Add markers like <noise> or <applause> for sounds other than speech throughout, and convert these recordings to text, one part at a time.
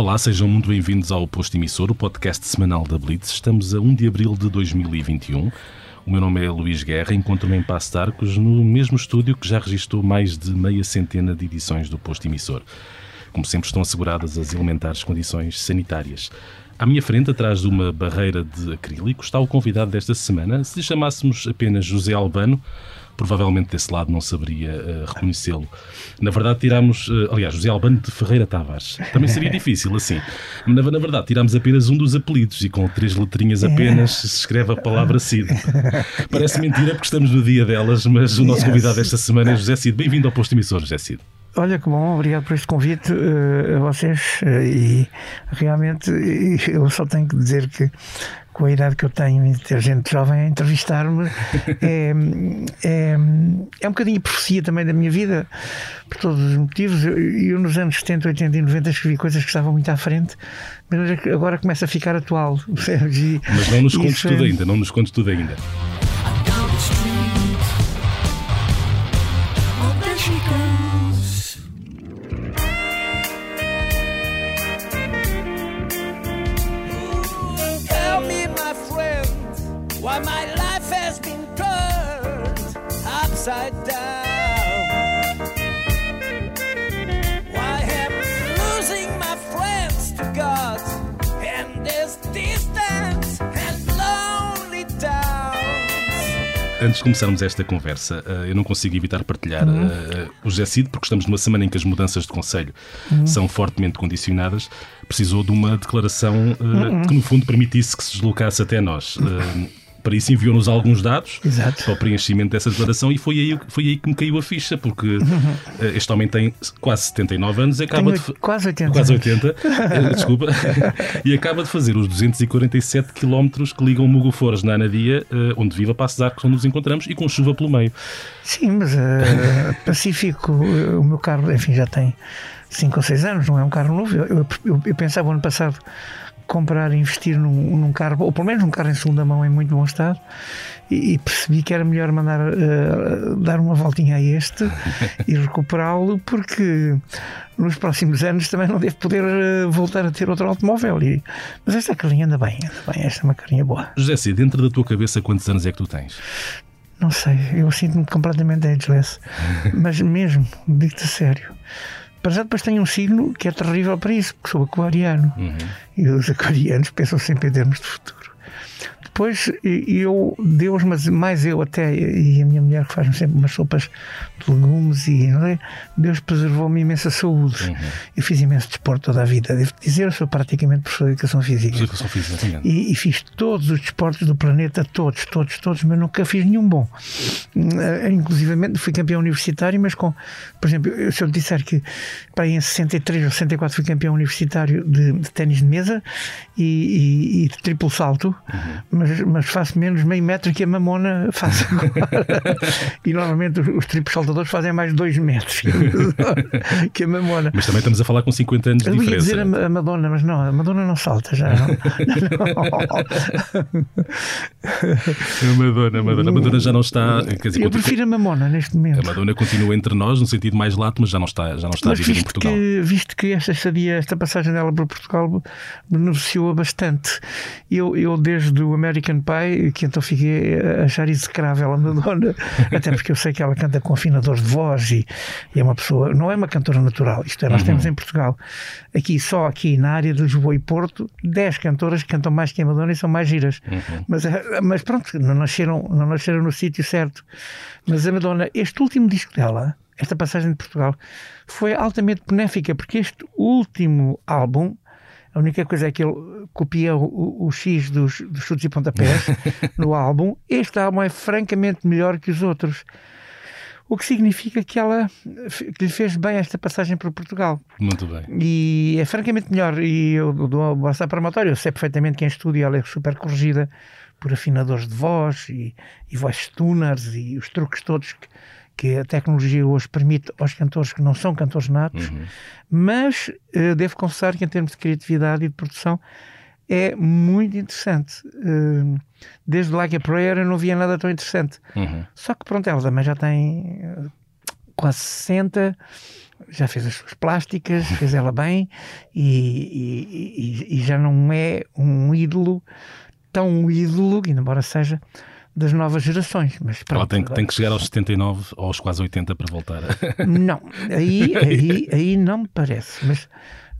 Olá, sejam muito bem-vindos ao Posto Emissor, o podcast semanal da Blitz. Estamos a 1 de abril de 2021. O meu nome é Luís Guerra, encontro-me em Passo de Arcos, no mesmo estúdio que já registrou mais de meia centena de edições do Posto Emissor. Como sempre, estão asseguradas as elementares condições sanitárias. À minha frente, atrás de uma barreira de acrílico, está o convidado desta semana. Se lhe chamássemos apenas José Albano, provavelmente desse lado não saberia uh, reconhecê-lo. Na verdade, tiramos, uh, aliás, José Albano de Ferreira Tavares. Também seria <laughs> difícil assim. Na, na verdade, tiramos apenas um dos apelidos e com três letrinhas apenas se escreve a palavra Cid. <laughs> Parece mentira porque estamos no dia delas, mas o nosso convidado desta semana é José Cid. Bem-vindo ao posto emissor, José Cid. Olha que bom, obrigado por este convite uh, a vocês uh, e realmente eu só tenho que dizer que com a idade que eu tenho e ter gente jovem a entrevistar-me <laughs> é, é, é um bocadinho profecia também da minha vida por todos os motivos. Eu, eu nos anos 70, 80 e 90 escrevi coisas que estavam muito à frente mas agora começa a ficar atual <laughs> e, mas não nos contes tudo ainda não nos contes tudo ainda upside down. Why am losing my friends to God and this distance and lonely towns? Antes de começarmos esta conversa, eh, eu não consigo evitar partilhar uhum. uh, o José Cid, porque estamos numa semana em que as mudanças de Conselho uhum. são fortemente condicionadas. Precisou de uma declaração uh, uhum. que, no fundo, permitisse que se deslocasse até nós. <laughs> Para isso enviou-nos alguns dados Exato. para o preenchimento dessa declaração e foi aí, foi aí que me caiu a ficha, porque uhum. <laughs> este homem tem quase 79 anos e acaba Tenho de. Quase 80. Quase 80, <laughs> eh, desculpa. <laughs> e acaba de fazer os 247 quilómetros que ligam Mugofores na Anadia, eh, onde vive a Passos Arcos, onde nos encontramos, e com chuva pelo meio. Sim, mas uh, Pacífico, o meu carro, enfim, já tem 5 ou 6 anos, não é um carro novo. Eu, eu, eu, eu pensava ano passado comprar e investir num, num, carro, ou pelo menos um carro em segunda mão em muito bom estado, e, e percebi que era melhor mandar uh, dar uma voltinha a este e recuperá-lo, porque nos próximos anos também não devo poder uh, voltar a ter outro automóvel. E, mas esta carrinha anda bem, anda bem, esta é uma carrinha boa. José, se dentro da tua cabeça, quantos anos é que tu tens? Não sei, eu sinto-me completamente ageless, mas mesmo, digo-te sério. Para já depois tenho um signo que é terrível para isso, porque sou aquariano. Uhum. E os aquarianos pensam sempre em termos de futuro. Depois eu, Deus, mas mais eu até, e a minha mulher que faz-me sempre umas sopas de legumes, e é? Deus preservou-me imensa saúde. Uhum. Eu fiz imenso desporto toda a vida. Devo dizer, eu sou praticamente professor de educação física. Educação física e, e, fiz todos os desportos do planeta, todos, todos, todos, mas nunca fiz nenhum bom. Eh, inclusive fui campeão universitário, mas com, por exemplo, se eu disser que para em 63 ou 64 fui campeão universitário de, de ténis de mesa e, e, e de triplo salto, uhum mas, mas faço menos meio metro que a mamona faz <laughs> agora. e normalmente os, os triplos saltadores fazem mais de 2 metros <laughs> que a mamona. Mas também estamos a falar com 50 anos de diferença. Eu ia dizer a, a, Madonna, mas não, a Madonna não salta já. Não. <laughs> a Madonna, a Madonna, a Madonna já não está. Quer dizer, Eu prefiro a Mamona neste momento. A Madonna continua entre nós, no sentido mais lato, mas já não está, já não está mas a viver em Portugal. Que, visto que esta estadia, esta passagem dela para Portugal beneficiou-a bastante. Eu, eu desde o América American Pie, que então fiquei a achar execrável a Madonna, <laughs> até porque eu sei que ela canta com afinadores de voz e, e, é uma pessoa, não é uma cantora natural, isto é, nós uhum. temos em Portugal, aqui só aqui na área de Lisboa e Porto, 10 cantoras que cantam mais que a Madonna e são mais giras. Uhum. Mas, eh, mas pronto, não nasceram, não nasceram no sítio certo. Mas a Madonna, este último disco dela, esta passagem de Portugal, foi altamente benéfica, porque este último álbum a única coisa é que ele copia o, o X dos, dos chutes e pontapés <laughs> no álbum. Este álbum é francamente melhor que os outros. O que significa que ela que lhe fez bem esta passagem para Portugal. Muito bem. E é francamente melhor. E eu dou basta para amatório. Eu sei perfeitamente quem estuda ela é super corrigida por afinadores de voz e, e voice tuners e os truques todos que, que a tecnologia hoje permite aos cantores que não são cantores natos, uhum. mas uh, devo confessar que em termos de criatividade e de produção é muito interessante. Uh, desde Like a Prayer eu não via nada tão interessante. Uhum. Só que pronto, ela também já tem quase 60, já fez as suas plásticas, <laughs> fez ela bem e, e, e, já não é um ídolo, tão ídolo, embora seja das novas gerações. Mas pronto, Ela tem, tem que chegar aos 79 ou aos quase 80 para voltar. <laughs> Não, aí, aí, aí não me parece. Mas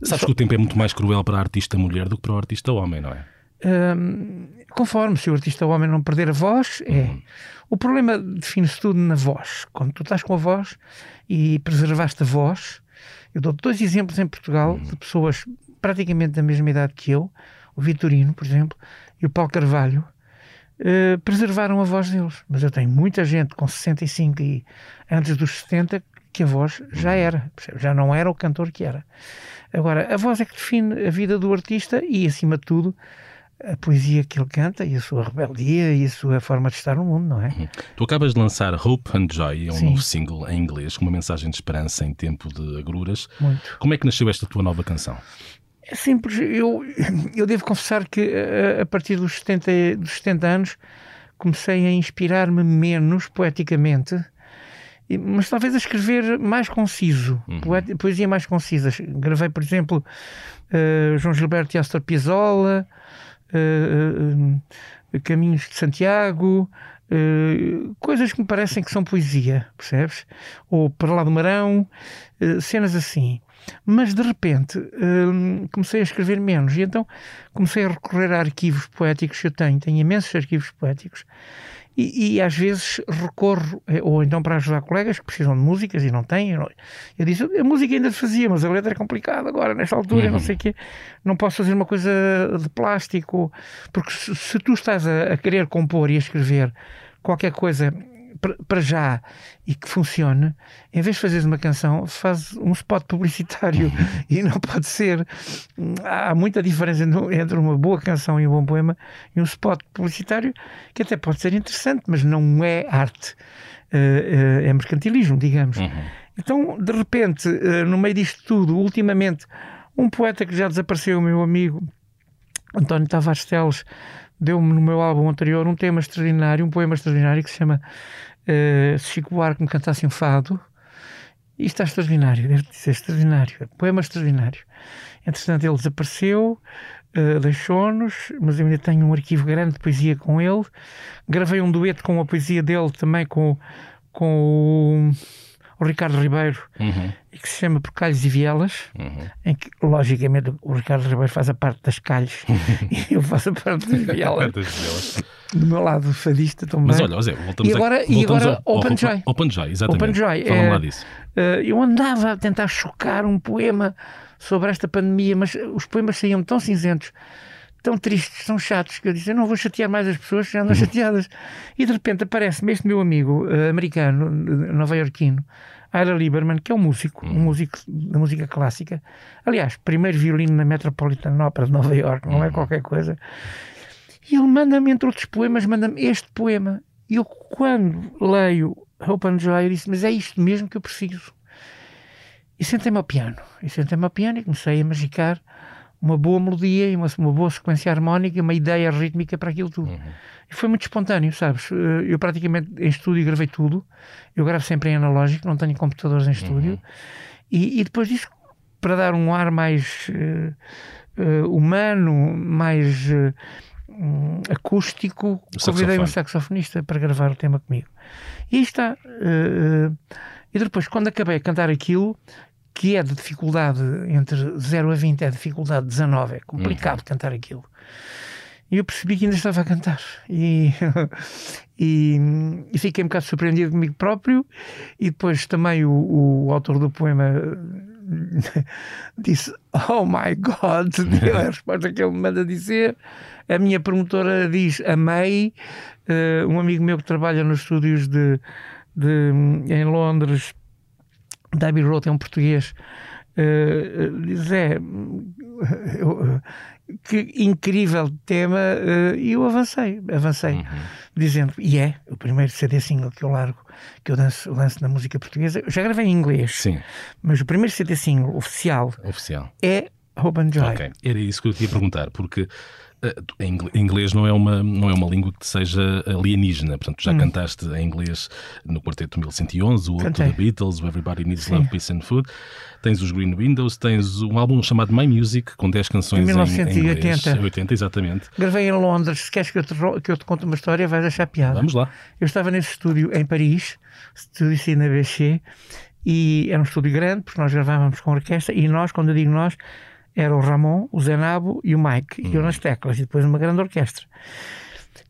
Sabes só... que o tempo é muito mais cruel para a artista mulher do que para o artista homem, não é? Hum, conforme, se o artista homem não perder a voz, é. Uhum. O problema define-se tudo na voz. Quando tu estás com a voz e preservaste a voz, eu dou dois exemplos em Portugal uhum. de pessoas praticamente da mesma idade que eu, o Vitorino, por exemplo, e o Paulo Carvalho, uh, preservaram a voz deles. Mas eu tenho muita gente com 65 e antes dos 70 que a voz já era, já não era o cantor que era. Agora, a voz é que define a vida do artista e, acima de tudo, a poesia que ele canta e a sua rebeldia e a sua forma de estar no mundo, não é? Uhum. Tu acabas de lançar Hope and Joy, é um Sim. novo single em inglês, com uma mensagem de esperança em tempo de agruras. Muito. Como é que nasceu esta tua nova canção? É simples, eu, eu devo confessar que a, a partir dos 70, dos 70 anos comecei a inspirar-me menos poeticamente mas talvez a escrever mais conciso, uhum. poesia mais concisa. Gravei, por exemplo, uh, João Gilberto e Astor Piazzolla, uh, uh, Caminhos de Santiago, coisas que me parecem que são poesia, percebes? Ou Para lá do Marão, cenas assim. Mas de repente comecei a escrever menos e então comecei a recorrer a arquivos poéticos que eu tenho. Tenho imensos arquivos poéticos e, e, às vezes recorro, eh, ou então para ajudar colegas que precisam de músicas e não têm. Eu, disse, a música ainda fazia, mas a letra é complicada agora, nesta altura, uhum. não sei o quê. Não posso fazer uma coisa de plástico, porque se, se tu estás a, a querer compor e a escrever qualquer coisa para já e que funcione, em vez de fazeres uma canção, faz um spot publicitário <laughs> e não pode ser. Há muita diferença entre uma boa canção e um bom poema e um spot publicitário que até pode ser interessante, mas não é arte, eh, eh, é mercantilismo, digamos. Uhum. Então, de repente, eh, no meio disto tudo, ultimamente, um poeta que já desapareceu, o meu amigo António Tavares Teles, deu-me no meu álbum anterior um tema extraordinário, um poema extraordinário que se chama uh, Chico Buarque me cantasse um fado. E está extraordinário, devo dizer, extraordinário. Poema extraordinário. Entretanto, ele desapareceu, uh, deixou-nos, mas eu ainda tenho um arquivo grande de poesia com ele. Gravei um dueto com a poesia dele também com, com o o Ricardo Ribeiro, uhum. que se chama Por Calhos e Vielas, uhum. em que, logicamente, o Ricardo Ribeiro faz a parte das calhos <laughs> e eu faço a parte das vielas. Do meu lado fadista também. Mas olha, Zé, voltamos e agora, a, e agora ao, Open Joy. Open Joy, exatamente. Open Joy. É, lá disso. Uh, eu andava a tentar chocar um poema sobre esta pandemia, mas os poemas saíam tão cinzentos tão tristes, tão chatos, que eu disse: Eu não vou chatear mais as pessoas já andam chateadas. E de repente aparece-me este meu amigo uh, americano, nova-iorquino, Ira Lieberman, que é um músico, um hum. músico da música clássica. Aliás, primeiro violino na Metropolitan Opera de Nova York, não é hum. qualquer coisa. E ele manda-me, entre outros poemas, manda-me este poema. E eu, quando leio Hope and Joy, eu disse: Mas é isto mesmo que eu preciso. E sentei-me ao piano. E sentei-me ao piano e comecei a magicar uma boa melodia e uma, uma boa sequência harmónica uma ideia rítmica para aquilo tudo. Uhum. E foi muito espontâneo, sabes? Eh, eu praticamente em estúdio gravei tudo. Eu gravo sempre em analógico, não tenho computadores em estúdio. Uhum. E, e, depois disso, para dar um ar mais uh, uh, humano, mais uh, um, acústico, convidei um saxofonista para gravar o tema comigo. E aí está. e depois, quando acabei a cantar aquilo, que é de dificuldade entre 0 a 20 é dificuldade 19, é complicado uhum. cantar aquilo. E eu percebi que ainda estava a cantar. E, <laughs> e, e, fiquei um bocado surpreendido comigo próprio. E depois também o, o autor do poema <laughs> disse: Oh my God! Deu a resposta que ele me manda dizer. A minha promotora diz: Amei. Uh, um amigo meu que trabalha nos estúdios de, de, em Londres David Roth é um português. Uh, diz é que incrível tema uh, e eu avancei, avancei uhum. dizendo, e é o primeiro CD single que eu largo, que eu danço, lanço na música portuguesa, eu já gravei em inglês, Sim. mas o primeiro CD single oficial, oficial. é Hope and Joy. Era isso que eu queria perguntar, porque Em inglês não é, uma, não é uma língua que seja alienígena. Portanto, já hum. cantaste em inglês no Quarteto 1111, o outro The Beatles, o Everybody Needs Sim. Love, Peace and Food. Tens os Green Windows, tens um álbum chamado My Music, com 10 canções em 1980. Em inglês. 80, exatamente. Gravei em Londres. Se queres que eu, te, que eu te conte uma história, vais achar piada. Vamos lá. Eu estava nesse estúdio em Paris, estúdio CNBC, e era um estúdio grande, porque nós gravávamos com orquestra, e nós, quando eu digo nós, era o Ramon, o Zenabo e o Mike, e eu hum. nas teclas, e depois uma grande orquestra.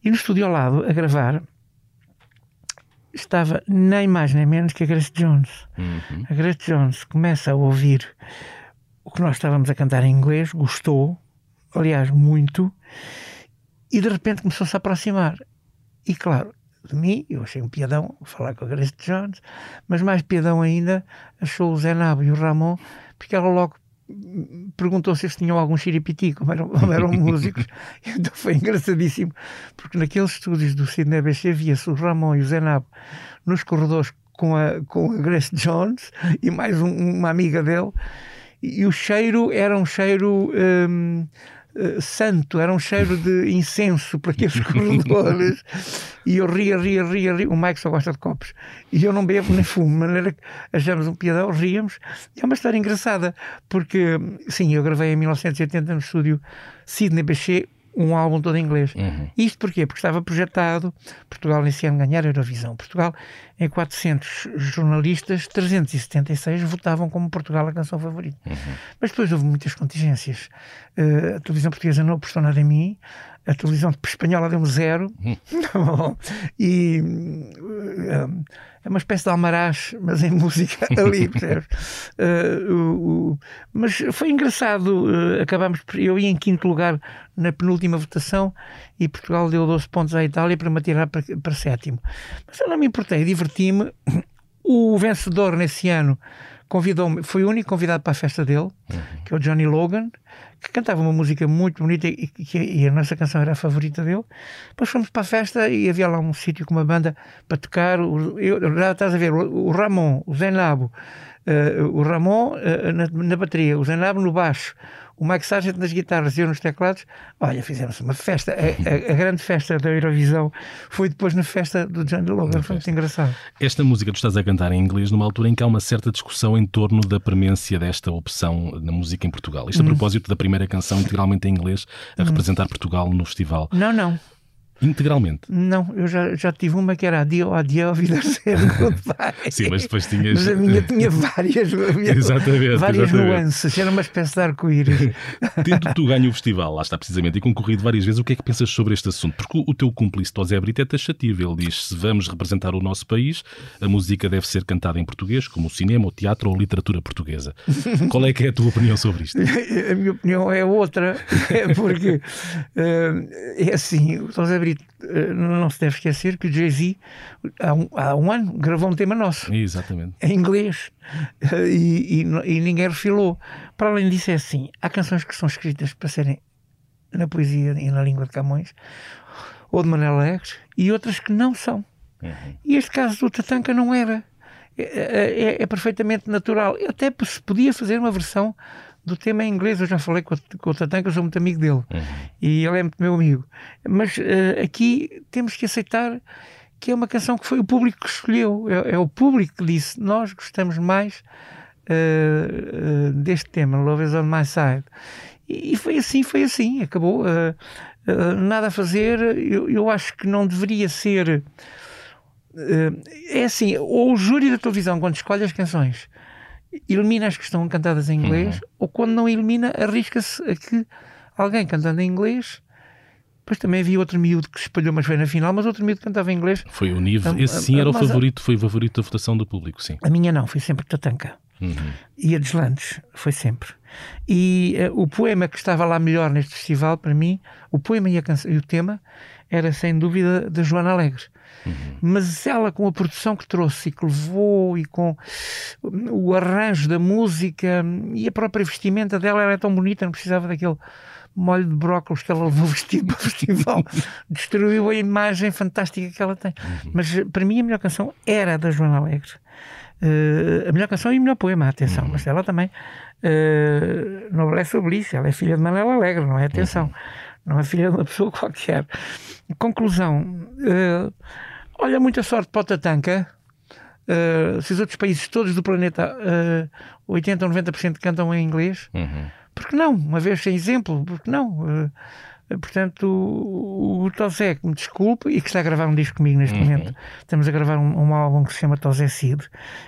E no estúdio ao lado, a gravar, estava nem mais nem menos que a Grace Jones. Uhum. A Grace Jones começa a ouvir o que nós estávamos a cantar em inglês, gostou, aliás, muito, e de repente começou-se a aproximar. E claro, de mim, eu achei um piadão falar com a Grace Jones, mas mais piadão ainda achou o Zenabo e o Ramon, porque ela logo perguntou se eles tinham algum xiripiti, como eram, como eram <laughs> músicos. Então foi engraçadíssimo, porque naqueles estúdios do Sidney BC via-se o Ramon e o Zenab nos corredores com a, com a Grace Jones e mais um, uma amiga dele. E o cheiro era um cheiro. Hum, Uh, santo, era um cheiro de incenso para aqueles <laughs> corredores. e eu ria, ria, ria, ria. O Mike só gosta de copos. E eu não bebo nem fumo, de maneira que achamos um piadão, ríamos. E é uma história engraçada, porque, sim, eu gravei em 1980 no estúdio Sidney Bechet um álbum todo em inglês. Uhum. Isto porquê? Porque estava projetado Portugal nesse ano ganhar a Eurovisão. Portugal, em 400 jornalistas, 376 votavam como Portugal a canção favorita. Uhum. Mas depois houve muitas contingências. Uh, a televisão portuguesa não apostou nada em mim, a televisão espanhola deu-me zero. Uhum. <laughs> e uh, é uma espécie de almaraz, mas em <laughs> música ali, percebes? Uh, uh, uh, mas foi engraçado. Uh, acabamos, eu ia em quinto lugar na penúltima votação e Portugal deu 12 pontos à Itália para me tirar para, para sétimo. Mas eu não me importei, diverti-me. O vencedor nesse ano convidou-me, foi o único convidado para a festa dele, uhum. que é o Johnny Logan, que cantava uma música muito bonita e, que, e a nossa canção era a favorita dele. Depois fomos para a festa e havia lá um sítio com uma banda para tocar. Eu, já estás a ver, o, o Ramon, o Zenabo, uh, o Ramon uh, na, na, bateria, o Zenabo no baixo, o Mike Sargent nas guitarras e eu nos teclados. Olha, fizemos uma festa. A, a, a grande festa da Eurovisão foi depois na festa do John Logan. Foi muito engraçado. Esta música tu estás a cantar em inglês numa altura em que há uma certa discussão em torno da premência desta opção na música em Portugal. Isto a hum. propósito da primeira canção integralmente em inglês a hum. representar Portugal no festival. Não, não. Integralmente? Não, eu já, já tive uma que era Adio, Adio, Vida Ser, <laughs> Sim, mas depois tinhas. Mas a minha tinha várias, <laughs> minha, exatamente, várias exatamente. nuances, era uma espécie de arco-íris. <laughs> Tendo tu ganho o festival, lá está precisamente, e concorrido várias vezes, o que é que pensas sobre este assunto? Porque o teu cúmplice, José Brito, é taxativo. Ele diz: se vamos representar o nosso país, a música deve ser cantada em português, como o cinema, o teatro ou a literatura portuguesa. Qual é que é a tua opinião sobre isto? A minha opinião é outra, porque uh, é assim, o José Brito eh, não se deve esquecer que o Jay-Z há, um, há um, ano gravou um tema nosso Exatamente. em inglês <laughs> e, e, e, ninguém refilou. Para além disso, é assim: há canções que são escritas para serem na poesia e na língua de Camões ou de Manela Alegre e outras que não são. Uhum. E este caso do Tatanka não era. É, é, é, é perfeitamente natural. Até se podia fazer uma versão do tema em inglês. Eu já falei com, com o Tatanka, eu sou muito amigo dele uhum. e ele é muito meu amigo. Mas uh, aqui temos que aceitar que é uma canção que foi o público que escolheu. É, é o público que disse: Nós gostamos mais uh, uh, deste tema, Love is on My Side. E, e foi assim, foi assim, acabou. nada a fazer. Eu, eu acho que não deveria ser. é assim, ou o júri da televisão, quando escolhe as canções, elimina as que estão cantadas em inglês, uhum. ou quando não elimina, arrisca-se a que alguém cantando em inglês. Depois também havia outro miúdo que se espalhou, mas foi na final, mas outro miúdo que cantava em inglês. Foi o Nive. Esse sim era o favorito, foi o favorito da votação do público, sim. A minha não, foi sempre Tatanka. Uhum. E a Deslandes, foi sempre. E uh, o poema que estava lá melhor neste festival, para mim, o poema e, e o tema, era sem dúvida da Joana Alegre. Uhum. Mas ela, com a produção que trouxe e que levou, e com o arranjo da música e a própria vestimenta dela, era tão bonita, não precisava daquele molho de brócolis que ela levou <laughs> vestido para o festival. Destruiu a imagem fantástica que ela tem. Uhum. Mas para mim, a melhor canção era a da Joana Alegre. Uh, a melhor canção e o melhor poema, atenção, uhum. mas ela também uh, Noblesse Oblige, ela é filha de Manuel Alegre, não é? Atenção. Uhum não é filha de uma pessoa qualquer. Conclusão: uh, olha, muita sorte para o Tatanka. Uh, se os outros países todos do planeta, uh, 80 ou 90% cantam em inglês, uhum. porque não? Uma vez sem exemplo, porque não? Uh, Portanto, o, o Tosé, que me desculpe, e que está a gravar um disco comigo neste uhum. momento, estamos a gravar um, um, álbum que se chama Tosé Cid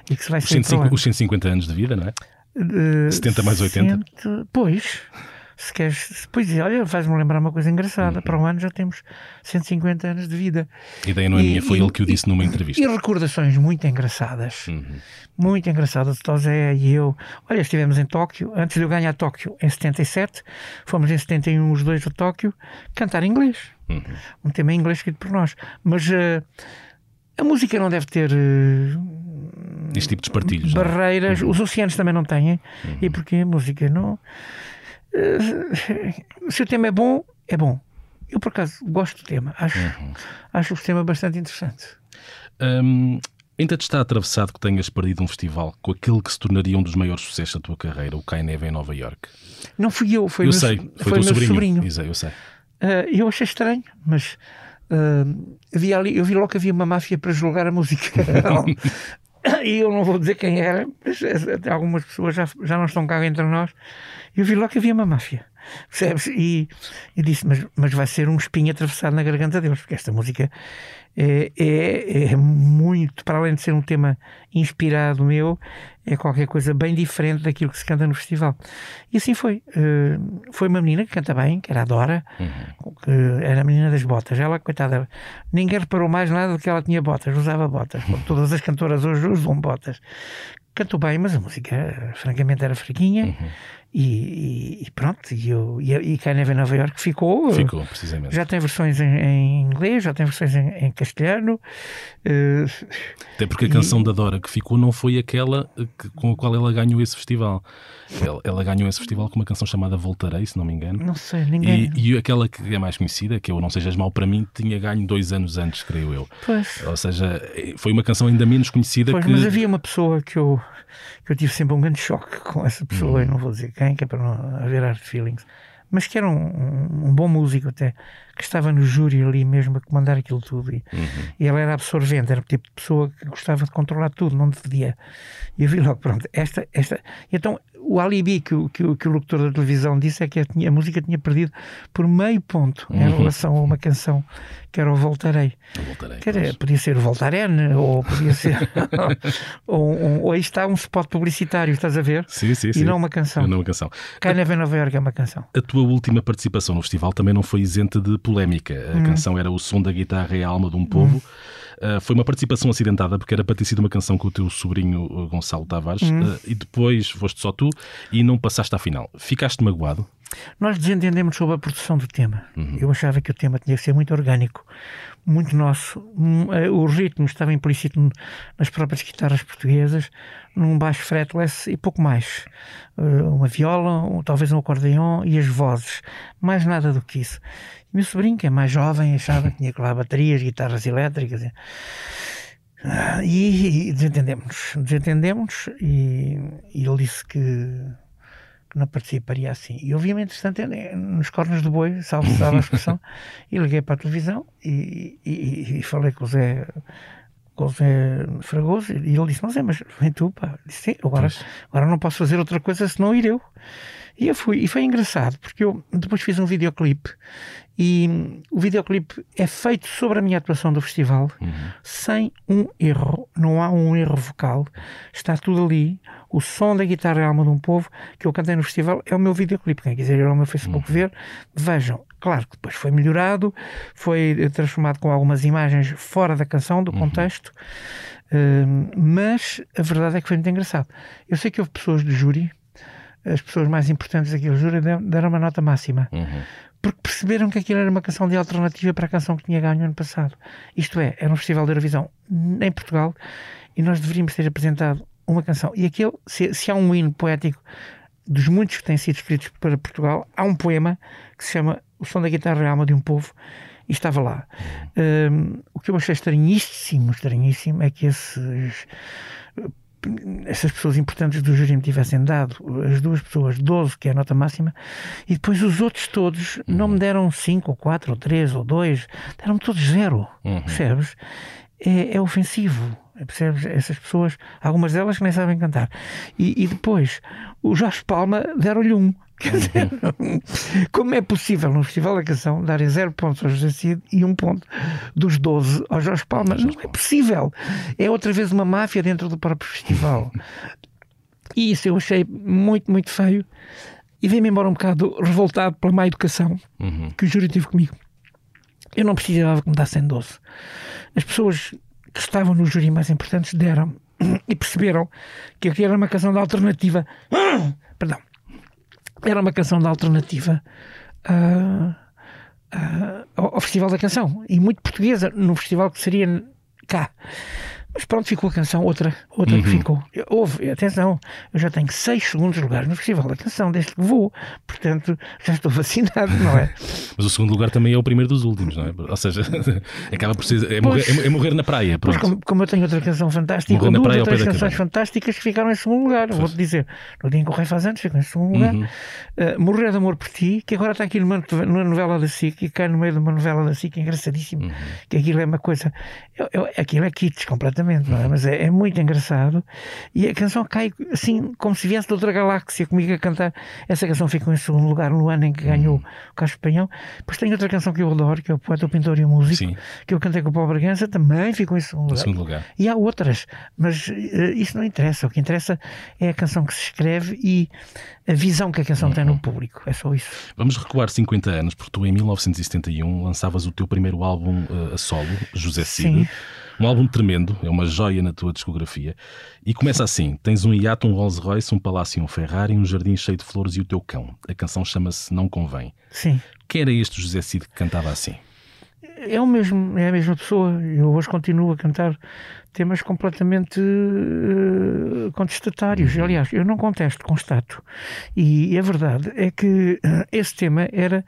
e que se vai 150, os 150 anos de vida, não é? De, 70 mais 80? 100, pois, se queres. Pois é, olha, faz-me lembrar uma coisa engraçada. Uhum. Para o ano já temos 150 anos de vida. A ideia não é e, minha, foi e, ele que o disse numa entrevista. E recordações muito engraçadas. Uhum. Muito engraçadas. O Tosé e eu. Olha, estivemos em Tóquio, antes de eu ganhar Tóquio, em 77. Fomos em 71 os dois a Tóquio cantar inglês. Uhum. Um tema em inglês escrito por nós. Mas. Uh, a música não deve ter uh, este tipo de partilhos é? barreiras, uhum. os oceanos também não têm, uhum. e porque a música não se o tema é bom, é bom. Eu, por acaso, gosto do tema. Acho, uhum. acho o tema bastante interessante. Um, ainda te está atravessado que tenhas perdido um festival com aquele que se tornaria um dos maiores sucessos da tua carreira, o Cai Neve em Nova York? Não fui eu, foi eu meu, sei, foi, foi meu sobrinho. sobrinho. Isso, eu sei. Uh, eu achei estranho, mas uh, havia ali, eu vi logo que havia uma máfia para julgar a música. <laughs> <laughs> <coughs> e eu não vou dizer quem era, eh, algumas pessoas já, já não estão cá entre nós. Eu vi logo que havia uma máfia. Percebes? E, e disse, mas, mas vai ser um espinho atravessado na garganta deles, porque esta música é, é, é, muito, para além de ser um tema inspirado meu, é qualquer coisa bem diferente daquilo que se canta no festival. E assim foi. Uh, foi uma menina que canta bem, que era a Dora, uhum. que era a menina das botas. Ela, coitada, ninguém reparou mais nada do que ela tinha botas, usava botas. Todas as cantoras hoje usam botas. Cantou bem, mas a música, francamente, era fraquinha. Uhum. E, e, pronto, e, eu, e, e cá em Nova York ficou. Ficou, precisamente. Já tem versões em, em inglês, já tem versões em, em castelhano. Uh, Até porque a canção da Dora que ficou não foi aquela que, com a qual ela ganhou esse festival. Ela, ela, ganhou esse festival com uma canção chamada Voltarei, se não me engano. Não sei, ninguém. E, e aquela que é mais conhecida, que eu Não Sejas Mal para mim, tinha ganho dois anos antes, creio eu. Pois. Ou seja, foi uma canção ainda menos conhecida pois, que. Mas havia uma pessoa que eu, que eu tive sempre um grande choque com essa pessoa, hum. eu não vou dizer quem, que é para não haver hard feelings, mas que era um, um, um, bom músico até, que estava no júri ali mesmo a comandar aquilo tudo. E, uhum. e ele era absorvente, era o tipo de pessoa que gostava de controlar tudo, não devia. E eu vi logo, pronto, esta. esta então o alibi que, que, que o locutor da televisão disse é que a, tinha, a música tinha perdido por meio ponto uhum. em relação a uma canção que era o Voltarei. Voltarei podia ser o Voltaren, ou podia ser. <laughs> ou, ou, ou, aí está um spot publicitário, estás a ver? Sim, sim, e sim. não uma canção. Não uma canção. Na Nova York é uma canção. A tua última participação no festival também não foi isenta de polémica. A hum. canção era O Som da Guitarra e a Alma de um Povo. Hum Uh, foi uma participação acidentada porque era para ter sido uma canção com o teu sobrinho Gonçalo Tavares uhum. uh, e depois foste só tu e não passaste à final. Ficaste magoado? Nós desentendemos sobre a produção do tema. Uhum. Eu achava que o tema tinha que ser muito orgânico, muito nosso. O ritmo estava implícito nas próprias guitarras portuguesas, num baixo fretless e pouco mais. Uma viola, talvez um acordeão e as vozes. Mais nada do que isso. Meu sobrinho, que é mais jovem, achava que tinha que lá baterias, guitarras elétricas. Ah, e, e desentendemos. Desentendemos e, e ele disse que, que, não participaria assim. E obviamente, entretanto, nos cornos do boi, salvo salvo a expressão, <laughs> e liguei para a televisão e, e, e falei com o Zé com o Zé Fragoso e ele disse, não Zé, mas vem tu, pá. Disse, sim, agora, agora não posso fazer outra coisa senão ir eu. E eu fui, e foi engraçado, porque eu depois fiz um videoclipe e o videoclipe é feito sobre a minha atuação do festival uhum. sem um erro, não há um erro vocal, está tudo ali. O som da guitarra é a alma de um povo que eu cantei no festival é o meu videoclipe. Quem quiser ir ao meu Facebook uhum. ver, vejam. Claro que depois foi melhorado, foi transformado com algumas imagens fora da canção, do uhum. contexto, uh, mas a verdade é que foi muito engraçado. Eu sei que houve pessoas de júri as pessoas mais importantes daquele júri deram uma nota máxima. Uhum. Porque perceberam que aquilo era uma canção de alternativa para a canção que tinha ganho ano passado. Isto é, era um festival de Eurovisão em Portugal e nós deveríamos ter apresentado uma canção. E aquele, se, se há um hino poético dos muitos que têm sido escritos para Portugal, há um poema que se chama O Som da Guitarra e a Alma de um Povo e estava lá. Um, o que eu achei estranhíssimo, estranhíssimo é que esses essas pessoas importantes do júri me tivessem dado, as duas pessoas, 12, que é a nota máxima, e depois os outros todos não me deram 5 ou 4 ou 3 ou 2, deram-me todos zero, uhum. percebes? É, é ofensivo. Percebes? Essas pessoas, algumas delas nem sabem cantar. E, e depois, o Jorge Palma deram-lhe um. <laughs> Dizer, como é possível no Festival da Canção darem zero pontos ao José Cid e um ponto dos 12 ao Jorge Palma? Não é possível. É outra vez uma máfia dentro do próprio festival. <laughs> E isso eu achei muito, muito feio. E vim-me embora um bocado revoltado pela má educação uhum. que o júri teve comigo. Eu não precisava que me dassem 12. As pessoas que estavam no júri mais importantes deram <clears throat> e perceberam que aqui era uma canção de alternativa. <clears throat> Perdão era uma canção de alternativa uh, uh, ao Festival da Canção e muito portuguesa no festival que seria cá. Mas pronto, ficou a canção, outra, outra uhum. que ficou. Houve, atenção, eu já tenho seis segundos lugares no Festival da Canção desde que vou, portanto já estou vacinado, não é? <laughs> Mas o segundo lugar também é o primeiro dos últimos, não é? Ou seja, <laughs> acaba por ser. É, morrer, é, é morrer na praia. Pronto. Como, como, eu tenho outra canção fantástica, morrer duas outras canções fantásticas que ficaram em segundo lugar, vou-te dizer. No dia em que o Rei faz antes, ficou em segundo lugar. Uhum. Uh, morrer de Amor por Ti, que agora está aqui numa, numa novela da SIC, e cai no meio de uma novela da SIC, engraçadíssimo, uhum. que aquilo é uma coisa. Eu, eu, aquilo é kits completamente, não é? Mas é, é, muito engraçado. E a canção cai assim, como se viesse de outra galáxia comigo a cantar. Essa canção ficou em segundo lugar no ano em que ganhou uhum. o Carlos Espanhol. Depois tem outra canção que eu adoro, que é o Poeta, o Pintor e o Músico, Sim. que eu cantei com o Paulo Bragança, também ficou em segundo lugar. segundo lugar. E há outras, mas uh, isso não interessa. O que interessa é a canção que se escreve e a visão que a canção uhum. tem no público. É só isso. Vamos recuar 50 anos, porque tu em 1971 lançavas o teu primeiro álbum uh, a solo, José Cid. Sim. Um álbum tremendo, é uma joia na tua discografia. E começa assim: tens um iate, um Rolls Royce, um palácio e um Ferrari, um jardim cheio de flores e o teu cão. A canção chama-se Não Convém. Sim. Quem era este José Cid que cantava assim? É o mesmo, é a mesma pessoa. Eu hoje continuo a cantar temas completamente uh, contestatários. Uhum. Aliás, eu não contesto, constato. E a verdade é que uh, esse tema era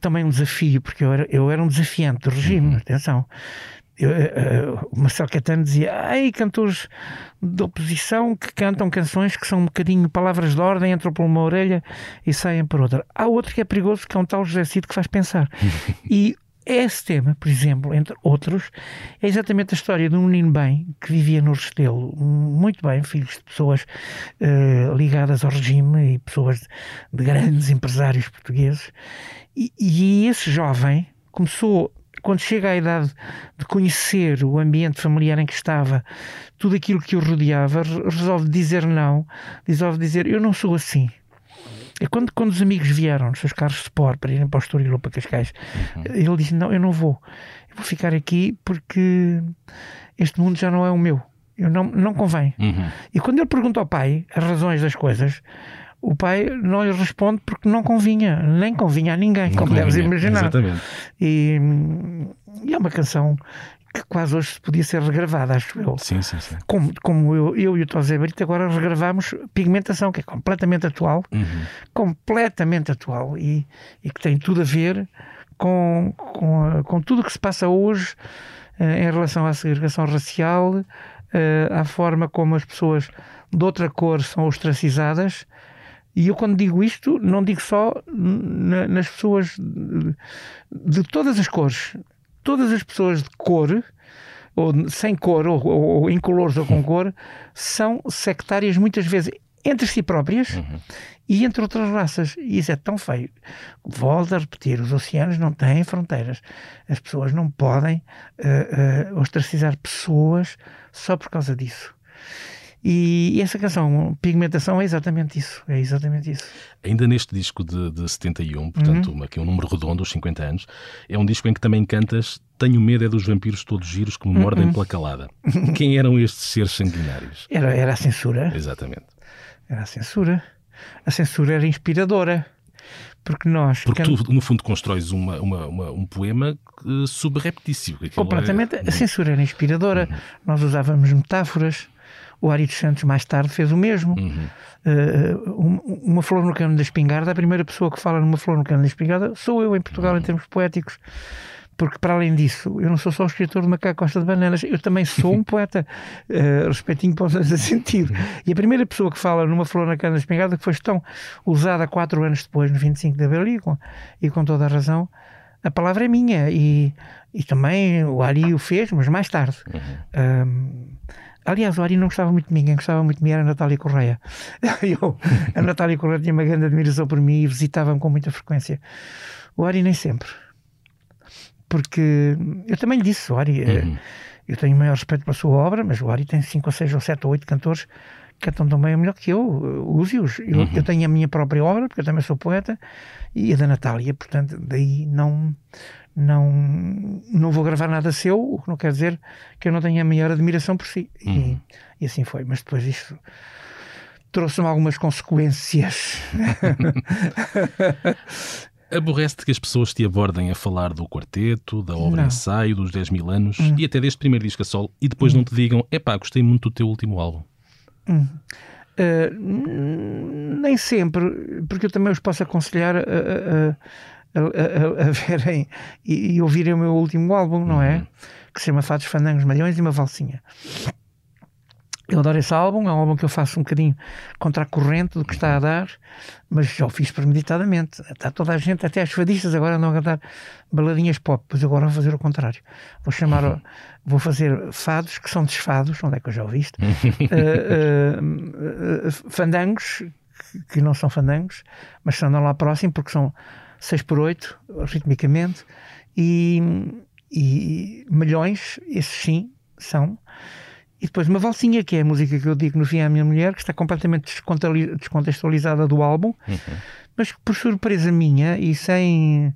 também um desafio, porque eu era, eu era um desafiante do regime, uhum. atenção. Eu, uh, o Marcelo Catano dizia: ai, cantores de oposição que cantam canções que são um bocadinho palavras de ordem, entram por uma orelha e saem por outra. Há outro que é perigoso, que é um tal José Cid que faz pensar. <laughs> e esse tema, por exemplo, entre outros, é exatamente a história de um menino bem que vivia no Restelo, muito bem, filhos de pessoas uh, ligadas ao regime e pessoas de, de grandes empresários portugueses. E, e esse jovem começou quando chega à idade de conhecer o ambiente familiar em que estava, tudo aquilo que o rodeava, resolve dizer não, resolve dizer eu não sou assim. É quando, quando os amigos vieram nos seus carros de Sport para irem para o Estoril ou para Cascais, uhum. ele disse: Não, eu não vou, eu vou ficar aqui porque este mundo já não é o meu, eu não, não convém. Uhum. E quando ele pergunta ao pai as razões das coisas, o pai não lhe responde porque não convinha, nem convinha a ninguém, não como convinha, deves imaginar. Exatamente. E, e é uma canção que quase hoje podia ser regravada, acho eu. Sim, sim, sim. Como, como eu, eu e o Tosé Brito agora regravamos Pigmentação, que é completamente atual, uhum. completamente atual e, e que tem tudo a ver com, com, com tudo o que se passa hoje eh, em relação à segregação racial, eh, à forma como as pessoas de outra cor são ostracizadas e eu, quando digo isto, não digo só na, nas pessoas de, de, todas as cores. Todas as pessoas de cor, ou sem cor, ou, ou, ou incolores ou com <laughs> cor, são sectárias muitas vezes entre si próprias uhum. e entre outras raças. E isso é tão feio. Volto a repetir: os oceanos não têm fronteiras. As pessoas não podem uh, uh, ostracizar pessoas só por causa disso. E, essa canção, Pigmentação, é exatamente isso. É exatamente isso. Ainda neste disco de, de 71, portanto, uhum. aqui um número redondo, os 50 anos, é um disco em que também cantas Tenho medo é dos vampiros todos giros que me mordem uhum. pela calada. <laughs> Quem eram estes seres sanguinários? Era, era a censura. Exatamente. Era a censura. A censura era inspiradora. Porque nós. Porque tu, no fundo, constróis uma, uma, uma um poema subreptício. Completamente. É... A censura era inspiradora. Uhum. Nós usávamos metáforas, o Ari dos Santos mais tarde fez o mesmo. Uhum. Uh, uma flor no cano da espingarda, a primeira pessoa que fala numa flor no cano da espingarda sou eu em Portugal, uhum. em termos poéticos. porque para além disso, eu não sou só o escritor de Macaco Costa de Bananas, eu também sou um <laughs> poeta, uh, respeitinho para os sentido. E a primeira pessoa que fala numa flor na cana espingarda, que foi tão usada quatro anos depois, no 25 de Abril, e com, e com toda a razão, a palavra é minha. E, e também o Ari o fez, mas mais tarde. Uhum. Um, Aliás, o Ari não gostava muito de mim, quem gostava muito de mim era a Natália Correia. <laughs> Eu, a Natália Correia tinha uma grande admiração por mim e visitava-me com muita frequência. O Ari nem sempre. Porque eu também lhe disse, o Ari, eh, uhum. eu tenho maior respeito pela sua obra, mas o Ari tem 5 ou 6 ou 7 ou 8 cantores que cantam também melhor que eu, use-os. Eu, uhum. eu, tenho a minha própria obra, porque eu também sou poeta, e a da Natália, portanto, daí não não, não vou gravar nada seu, o que não quer dizer que eu não tenha a maior admiração por si. Uhum. E, e, assim foi. Mas depois isto trouxe-me algumas consequências. <laughs> Aborrece-te que as pessoas te abordem a falar do quarteto, da obra não. ensaio, dos 10 mil anos uhum. e até deste primeiro disco a sol e depois uhum. não te digam: epá, gostei muito do teu último álbum? Uh, nem sempre, porque eu também os posso aconselhar a, a, a, a, a <laughs> verem e, e, ouvirem o meu último álbum, não é? Uhum. Que se chama Fados Fandangos, Malhões e uma Valsinha. Eu adoro esse álbum, é um álbum que eu faço um bocadinho contra a corrente do que está a dar, mas já o fiz premeditadamente. Está toda a gente, até as fadistas agora andam a cantar baladinhas pop, pois agora vou fazer o contrário. Vou chamar, uhum. vou fazer fados que são desfados, onde é que eu já ouvi isto? uh, <laughs> uh, uh, fandangos, que não são fandangos, mas andam lá próximo porque são 6 por 8 ritmicamente, e, e milhões, esses sim, são. E depois uma valsinha, que é a música que eu digo no fim à minha mulher, que está completamente descontextualizada do álbum, uhum. mas por surpresa minha e sem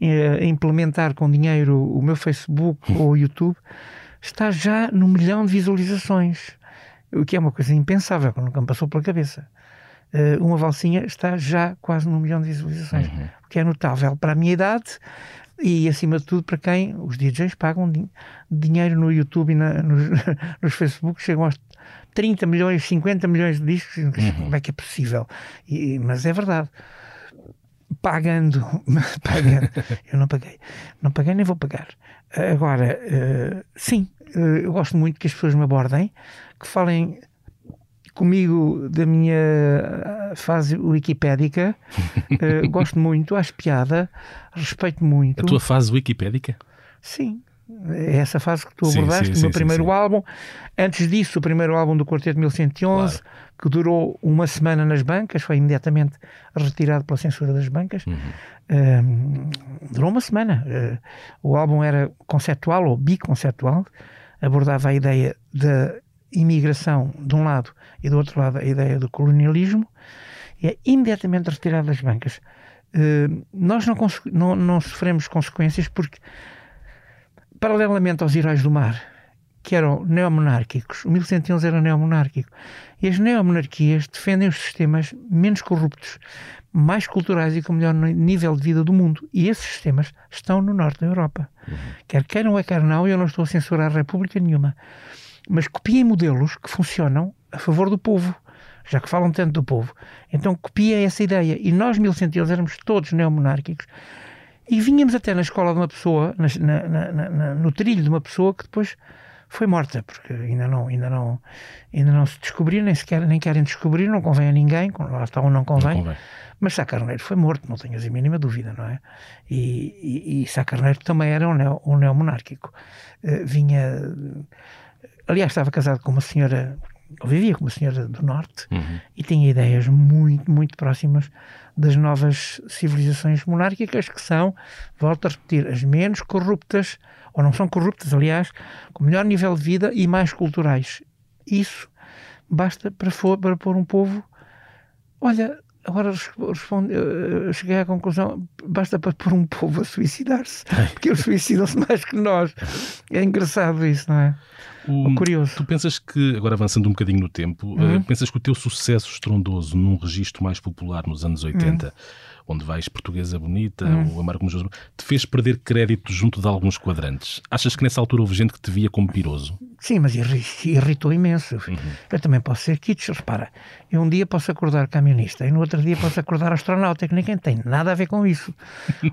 eh, implementar com dinheiro o meu Facebook uhum. <laughs> ou o YouTube, está já no milhão de visualizações. O que é uma coisa impensável, que nunca me passou pela cabeça. Uh, uma valsinha está já quase num milhão de visualizações, uhum. o que é notável para a minha idade e, acima de tudo, para quem os DJs pagam din dinheiro no YouTube e na, <laughs> nos, nos Facebook, chegam aos 30 milhões, 50 milhões de discos. Uhum. Como é que é possível? E, mas é verdade. Pagando, <laughs> pagando. eu não paguei, não paguei nem vou pagar. Agora, uh, sim, uh, eu gosto muito que as pessoas me abordem, que falem comigo da minha ah, fase wikipédica. uh, <laughs> gosto muito, acho piada, respeito muito. A tua fase wikipédica? Sim. É essa fase que tu abordaste, o meu primeiro sim, sim. álbum. Antes disso, o primeiro álbum do Quarteto 1111, claro. que durou uma semana nas bancas, foi imediatamente retirado pela censura das bancas. Uhum. Uh, durou uma semana. Uh, o álbum era conceptual ou biconceptual, abordava a ideia da imigração de um lado e do outro lado a ideia do colonialismo, é imediatamente retirado das bancas. Uh, nós não, não, não, sofremos consequências porque, paralelamente aos heróis do mar, que eram neomonárquicos, o 1111 era neomonárquico, e as neomonarquias defendem os sistemas menos corruptos, mais culturais e com melhor nível de vida do mundo. E esses sistemas estão no norte da Europa. Uhum. Quer queiram ou quer não, eu não estou a censurar a República nenhuma mas copiem modelos que funcionam a favor do povo, já que falam tanto do povo. Então copiem essa ideia. E nós, 1111, éramos todos neomonárquicos e vinhamos até na escola de uma pessoa, na, na, na, no trilho de uma pessoa que depois foi morta, porque ainda não, ainda não, ainda não se descobriu, nem sequer nem querem descobrir, não convém a ninguém, lá está ou não convém. Não convém. Mas Sá Carneiro foi morto, não tenho a mínima dúvida, não é? E, e, e Sá Carneiro também era um, neo, um neomonárquico. Uh, vinha aliás, estava casado com uma senhora, vivia com uma senhora do Norte, uhum. e tinha ideias muito, muito próximas das novas civilizações monárquicas, que são, volto a repetir, as menos corruptas, ou não são corruptas, aliás, com melhor nível de vida e mais culturais. Isso basta para, for, para pôr um povo. Olha, agora responde, cheguei à conclusão: basta para pôr um povo a suicidar-se, porque eles suicidam-se mais que nós. É engraçado isso, não é? O, curioso. Tu pensas que, agora avançando um bocadinho no tempo, uhum. uh, pensas que o teu sucesso estrondoso num registro mais popular nos anos 80, uhum. Onde vais Portuguesa Bonita uhum. ou Amar como te fez perder crédito junto de alguns quadrantes? Achas que nessa altura houve gente que te via como piroso? Sim, mas irritou imenso. Uhum. Eu também posso ser kitsch. Repara, eu um dia posso acordar camionista e no outro dia posso acordar astronauta, que ninguém tem nada a ver com isso.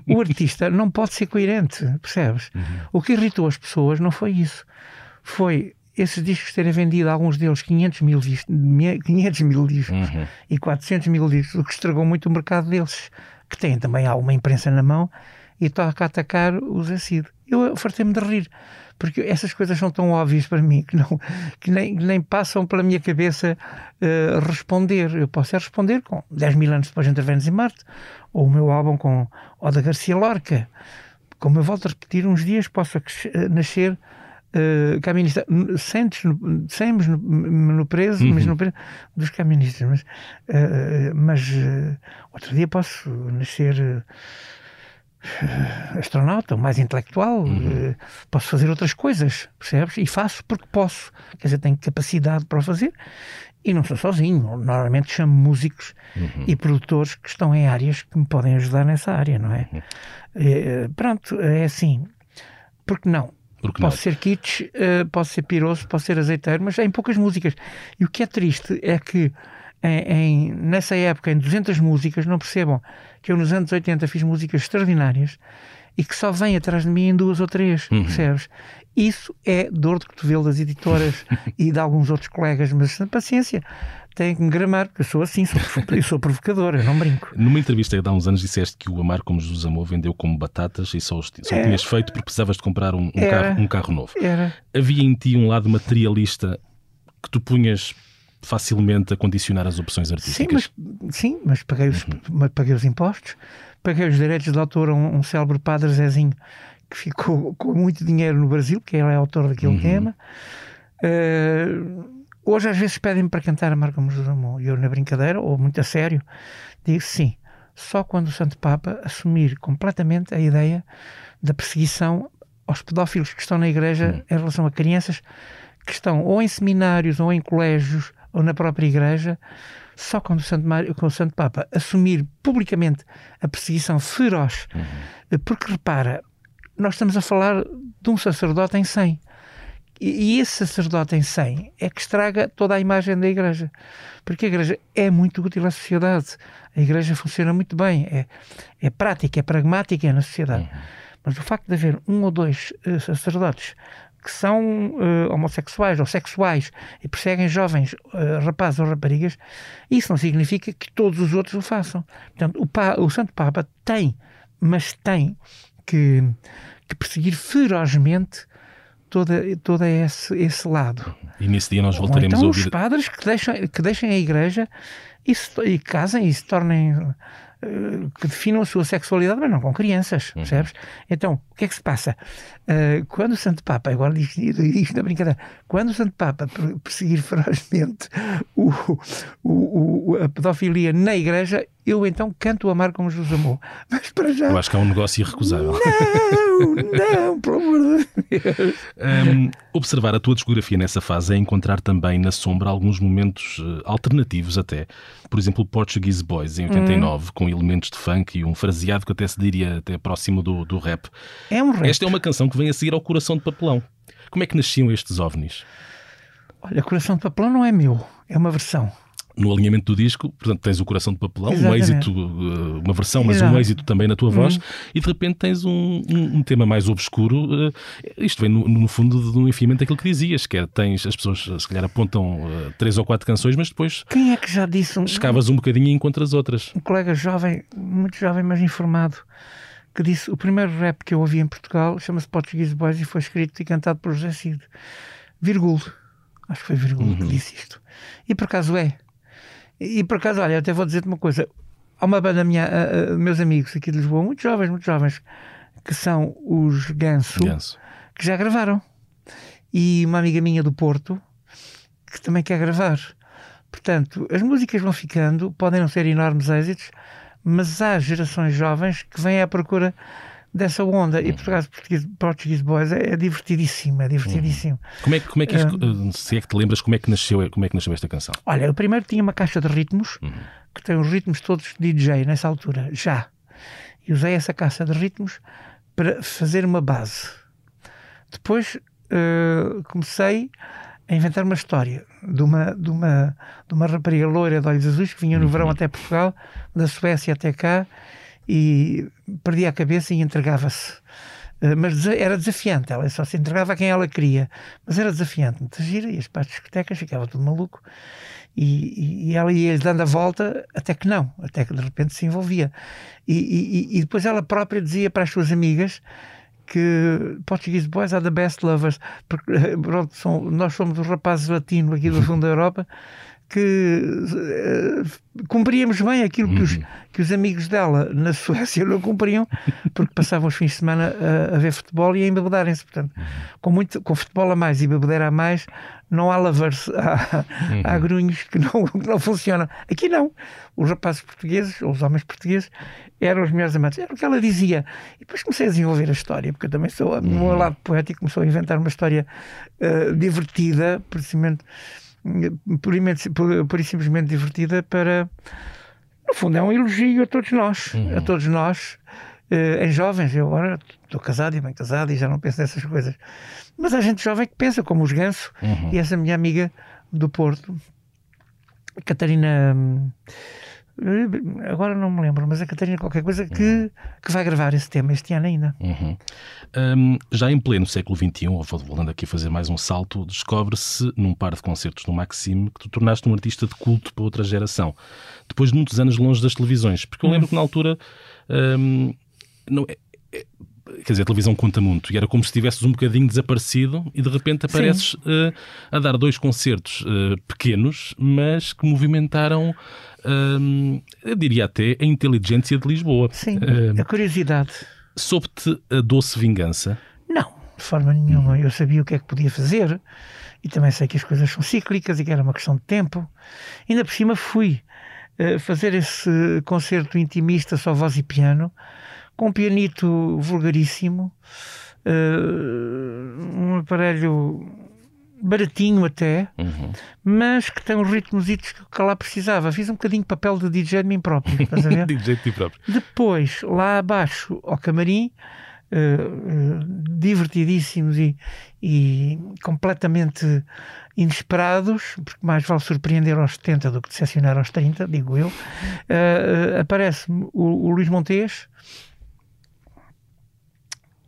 O artista não pode ser coerente, percebes? Uhum. O que irritou as pessoas não foi isso. Foi esses discos terem vendido, alguns deles, 500 mil, 500 mil discos uhum. e 400 mil discos, o que estragou muito o mercado deles, que têm também alguma imprensa na mão e toca a atacar os ACID. Eu fartei-me de rir, porque essas coisas são tão óbvias para mim que, não, que nem, nem passam pela minha cabeça uh, responder. Eu posso é responder com 10 mil anos depois de Interventos em Marte, ou o meu álbum com Oda Garcia Lorca. Como eu volto a repetir, uns dias posso nascer uh, caminista, sentes no, semos no, no preso, uhum. mas no preso dos caministas. Mas, uh, mas uh, outro dia posso nascer astronauta, mais intelectual, uhum. uh, posso fazer outras coisas, percebes? E faço porque posso, quer dizer, tenho capacidade para o fazer e não sou sozinho. Normalmente chamo músicos uhum. e produtores que estão em áreas que me podem ajudar nessa área, não é? Uhum. Uh, pronto, é assim. Porque não? Porque posso não? ser kitsch, uh, posso ser piroso, posso ser azeiteiro, mas em poucas músicas. E o que é triste é que em, em, nessa época, em 200 músicas, não percebam que eu nos anos 80 fiz músicas extraordinárias e que só vem atrás de mim em duas ou três, uhum. percebes? Isso é dor de cotovelo das editoras <laughs> e de alguns outros colegas, mas paciência, têm que me gramar, porque eu sou assim, sou, eu sou provocador, eu não brinco. Numa entrevista há uns anos disseste que o Amar como Jesus amou vendeu como batatas e só, só é. tinhas feito porque precisavas de comprar um, um carro, um carro novo. Era. Havia em ti um lado materialista que tu punhas facilmente a condicionar as opções artísticas. Sim, mas, sim, mas paguei, os, uhum. paguei os impostos, paguei os direitos de autor a um, um célebre padre Zezinho que ficou com muito dinheiro no Brasil, que ele é autor daquele uhum. tema. Uh, hoje às vezes pedem-me para cantar a Marca Jesus Amor e eu na brincadeira, ou muito a sério, digo sim, só quando o Santo Papa assumir completamente a ideia da perseguição aos pedófilos que estão na igreja em relação a crianças que estão ou em seminários ou em colégios ou na própria Igreja, só quando o Santo, Mário, com o Santo Papa assumir publicamente a perseguição feroz, uhum. porque repara, nós estamos a falar de um sacerdote em 100. E esse sacerdote em 100 é que estraga toda a imagem da Igreja. Porque a Igreja é muito útil à sociedade. A Igreja funciona muito bem. É, é prática, é pragmática na sociedade. Uhum. Mas o facto de haver um ou dois uh, sacerdotes que são uh, homossexuais ou sexuais e perseguem jovens uh, rapazes ou raparigas, isso não significa que todos os outros o façam. Portanto, o, pa, o Santo Papa tem, mas tem que, que perseguir ferozmente toda, todo esse, esse lado. E nesse dia nós voltaremos então, a ouvir... os padres que deixem, que deixem a igreja e, se, e casem e se tornem eh, que definam a sua sexualidade, mas não com crianças, uhum. percebes? Então, o que é que se passa? Uh, quando o Santo Papa, agora diz isto na brincadeira, quando o Santo Papa perseguir ferozmente o, o, o, a pedofilia na igreja, eu então canto amar como Jesus amou. Mas para já. Eu acho que é um negócio irrecusável. Não, não, pelo amor de Deus. Um, observar a tua discografia nessa fase é encontrar também na sombra alguns momentos uh, alternativos, até. Por exemplo, Portuguese Boys, em 89, hum. com elementos de funk e um fraseado que até se diria até próximo do, do rap. É um rap. Esta é uma canção que vem a seguir ao Coração de Papelão. Como é que nasciam estes ovnis? Olha, Coração de Papelão não é meu, é uma versão no alinhamento do disco, portanto, tens o coração de papelão, Exatamente. um êxito, eh, uma versão, mas Exato. um êxito também na tua voz, uhum. e de repente tens um, um, um tema mais obscuro. Uh, isto vem, no, no fundo, do enfiamento daquilo que dizias, que é, tens, as pessoas se calhar apontam uh, três ou quatro canções, mas depois. Quem é que já disse? Um, escavas um bocadinho e encontras outras. Um colega jovem, muito jovem, mas informado, que disse: o primeiro rap que eu ouvi em Portugal chama-se Portuguese Boys e foi escrito e cantado por José Cid. Virgulo. Acho que foi Virgulo uhum. que disse isto. E por acaso é. E, por acaso, olha, até vou dizer-te uma coisa. Há uma banda minha, uh, meus amigos aqui de Lisboa, muito jovens, muito jovens, que são os Ganso, Ganso, que já gravaram. E uma amiga minha do Porto, que também quer gravar. Portanto, as músicas vão ficando, podem não ser enormes êxitos, mas há gerações jovens que vêm à procura dessa onda. E por acaso Portuguese, Portuguese Boys é, é, divertidíssimo, é divertidíssimo. Como é, como é que isto, uh, se é que te lembras como é que nasceu, como é que nasceu esta canção? Olha, eu primeiro tinha uma caixa de ritmos, uhum. que tem os ritmos todos de DJ nessa altura, já. E usei essa caixa de ritmos para fazer uma base. Depois uh, comecei a inventar uma história de uma, de uma, de uma rapariga loira de olhos azuis que vinha no verão uhum. até Portugal, da Suécia até cá, e perdia a cabeça e entregava-se. Uh, mas era desafiante, ela só se entregava a quem ela queria, mas era desafiante, muito gira, e as partes discotecas ficava tudo maluco. E, e, ela ia dando a volta até que não, até que de repente se envolvia. E, e, e depois ela própria dizia para as suas amigas que Portuguese boys are the best lovers, porque <laughs> pronto, são, nós somos os rapazes latinos aqui do <laughs> fundo da Europa que uh, cumpríamos bem aquilo que os, uhum. que os amigos dela na Suécia não cumpriam, porque passavam os fins de semana a, a ver futebol e a embebedarem-se. Portanto, com, muito, com futebol a mais e beber a mais, não há lovers, há, uhum. há grunhos que não, <laughs> que não funcionam. Aqui não. Os rapazes portugueses, ou os homens portugueses, eram os melhores amantes. Era o que ela dizia. E depois comecei a desenvolver a história, porque eu também sou, no meu uhum. lado poético, começou a inventar uma história uh, divertida, precisamente por, e simplesmente divertida para no fundo é um elogio a todos nós uhum. a todos nós uh, em jovens eu agora estou casado e bem casado e já não penso nessas coisas mas há gente jovem que pensa como os Ganso uhum. e essa minha amiga do Porto Catarina agora não me lembro, mas a Catarina qualquer coisa que, uhum. que vai gravar esse tema este ano ainda. Uhum. Um, já em pleno século XXI, voltando aqui a fazer mais um salto, descobre-se num par de concertos no Maxime que tu tornaste um artista de culto para outra geração, depois de muitos anos longe das televisões, porque eu lembro uhum. que na altura um, não, é, é, quer dizer, a televisão conta muito. E era como se estivesses um bocadinho desaparecido e de repente apareces uh, a dar dois concertos uh, pequenos, mas que movimentaram hum, eu diria até a inteligência de Lisboa. Sim, hum, a curiosidade. Soube-te a doce vingança? Não, de forma nenhuma. Eu sabia o que é que podia fazer e também sei que as coisas são cíclicas e que era uma questão de tempo. Ainda por cima fui uh, fazer esse concerto intimista só voz e piano com um pianito vulgaríssimo, uh, um aparelho baratinho até, uhum. mas que tem uns ritmos que lá precisava. Fiz um bocadinho de papel de DJ de mim próprio. Estás a ver? <laughs> DJ de ti próprio. Depois, lá abaixo, ao camarim, uh, uh, divertidíssimos e, e, completamente inesperados, porque mais vale surpreender aos 70 do que decepcionar aos 30, digo eu. Uh, Aparece-me o, o Luís Montes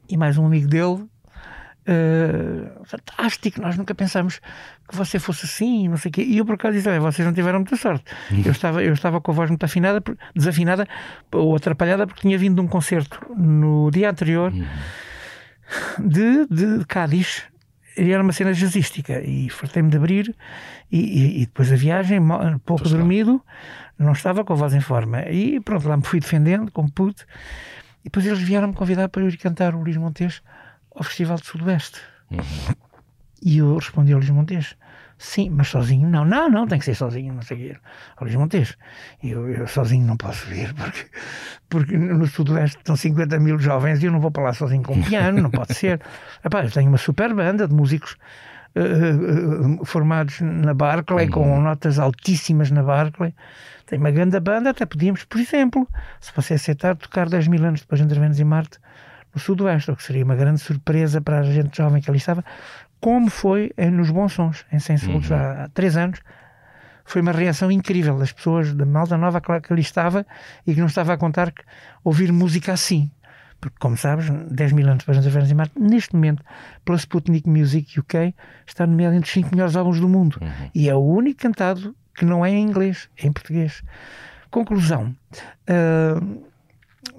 e mais um amigo dele uh, fantástico, nós nunca pensámos que você fosse assim, não sei o quê. E eu por acaso disse, vocês não tiveram muita sorte. <laughs> Eu estava, eu estava com a voz muito afinada, desafinada ou atrapalhada porque tinha vindo de um concerto no dia anterior uhum. de, de Cádiz, e era uma cena jazzística e fartei-me de abrir e, e, e, depois a viagem, pouco pois dormido, não estava com a voz em forma. E pronto, lá me fui defendendo, como pude. E depois eles vieram-me convidar para eu ir cantar o Luís Montes ao Festival do Sudoeste. Uhum. E eu respondi ao Luís Montes: Sim, mas sozinho não. Não, não, tem que ser sozinho, não sei o quê. Ao Luís Montes. E eu, eu, sozinho não posso vir, porque, porque no Sudoeste estão 50 mil jovens e eu não vou para lá sozinho com um piano, não pode ser. <laughs> Epá, eu tenho uma super banda de músicos. Uh, uh, formados na Barclay, uhum. com notas altíssimas na Barclay. Tem uma grande banda, até podíamos, por exemplo, se você aceitar, tocar 10 mil anos depois de Interventos em Marte no Sudoeste, o que seria uma grande surpresa para a gente jovem que ali estava, como foi nos Bons Sons, em 100 segundos, uhum. há, há três anos. Foi uma reação incrível das pessoas da malta nova que ali estava e que não estava a contar que ouvir música assim. Porque, como sabes, 10 mil anos depois das em Marte, neste momento, pela Sputnik Music UK, está nomeado entre os 5 melhores álbuns do mundo. Uhum. E é o único cantado que não é em inglês, é em português. Conclusão. Uh,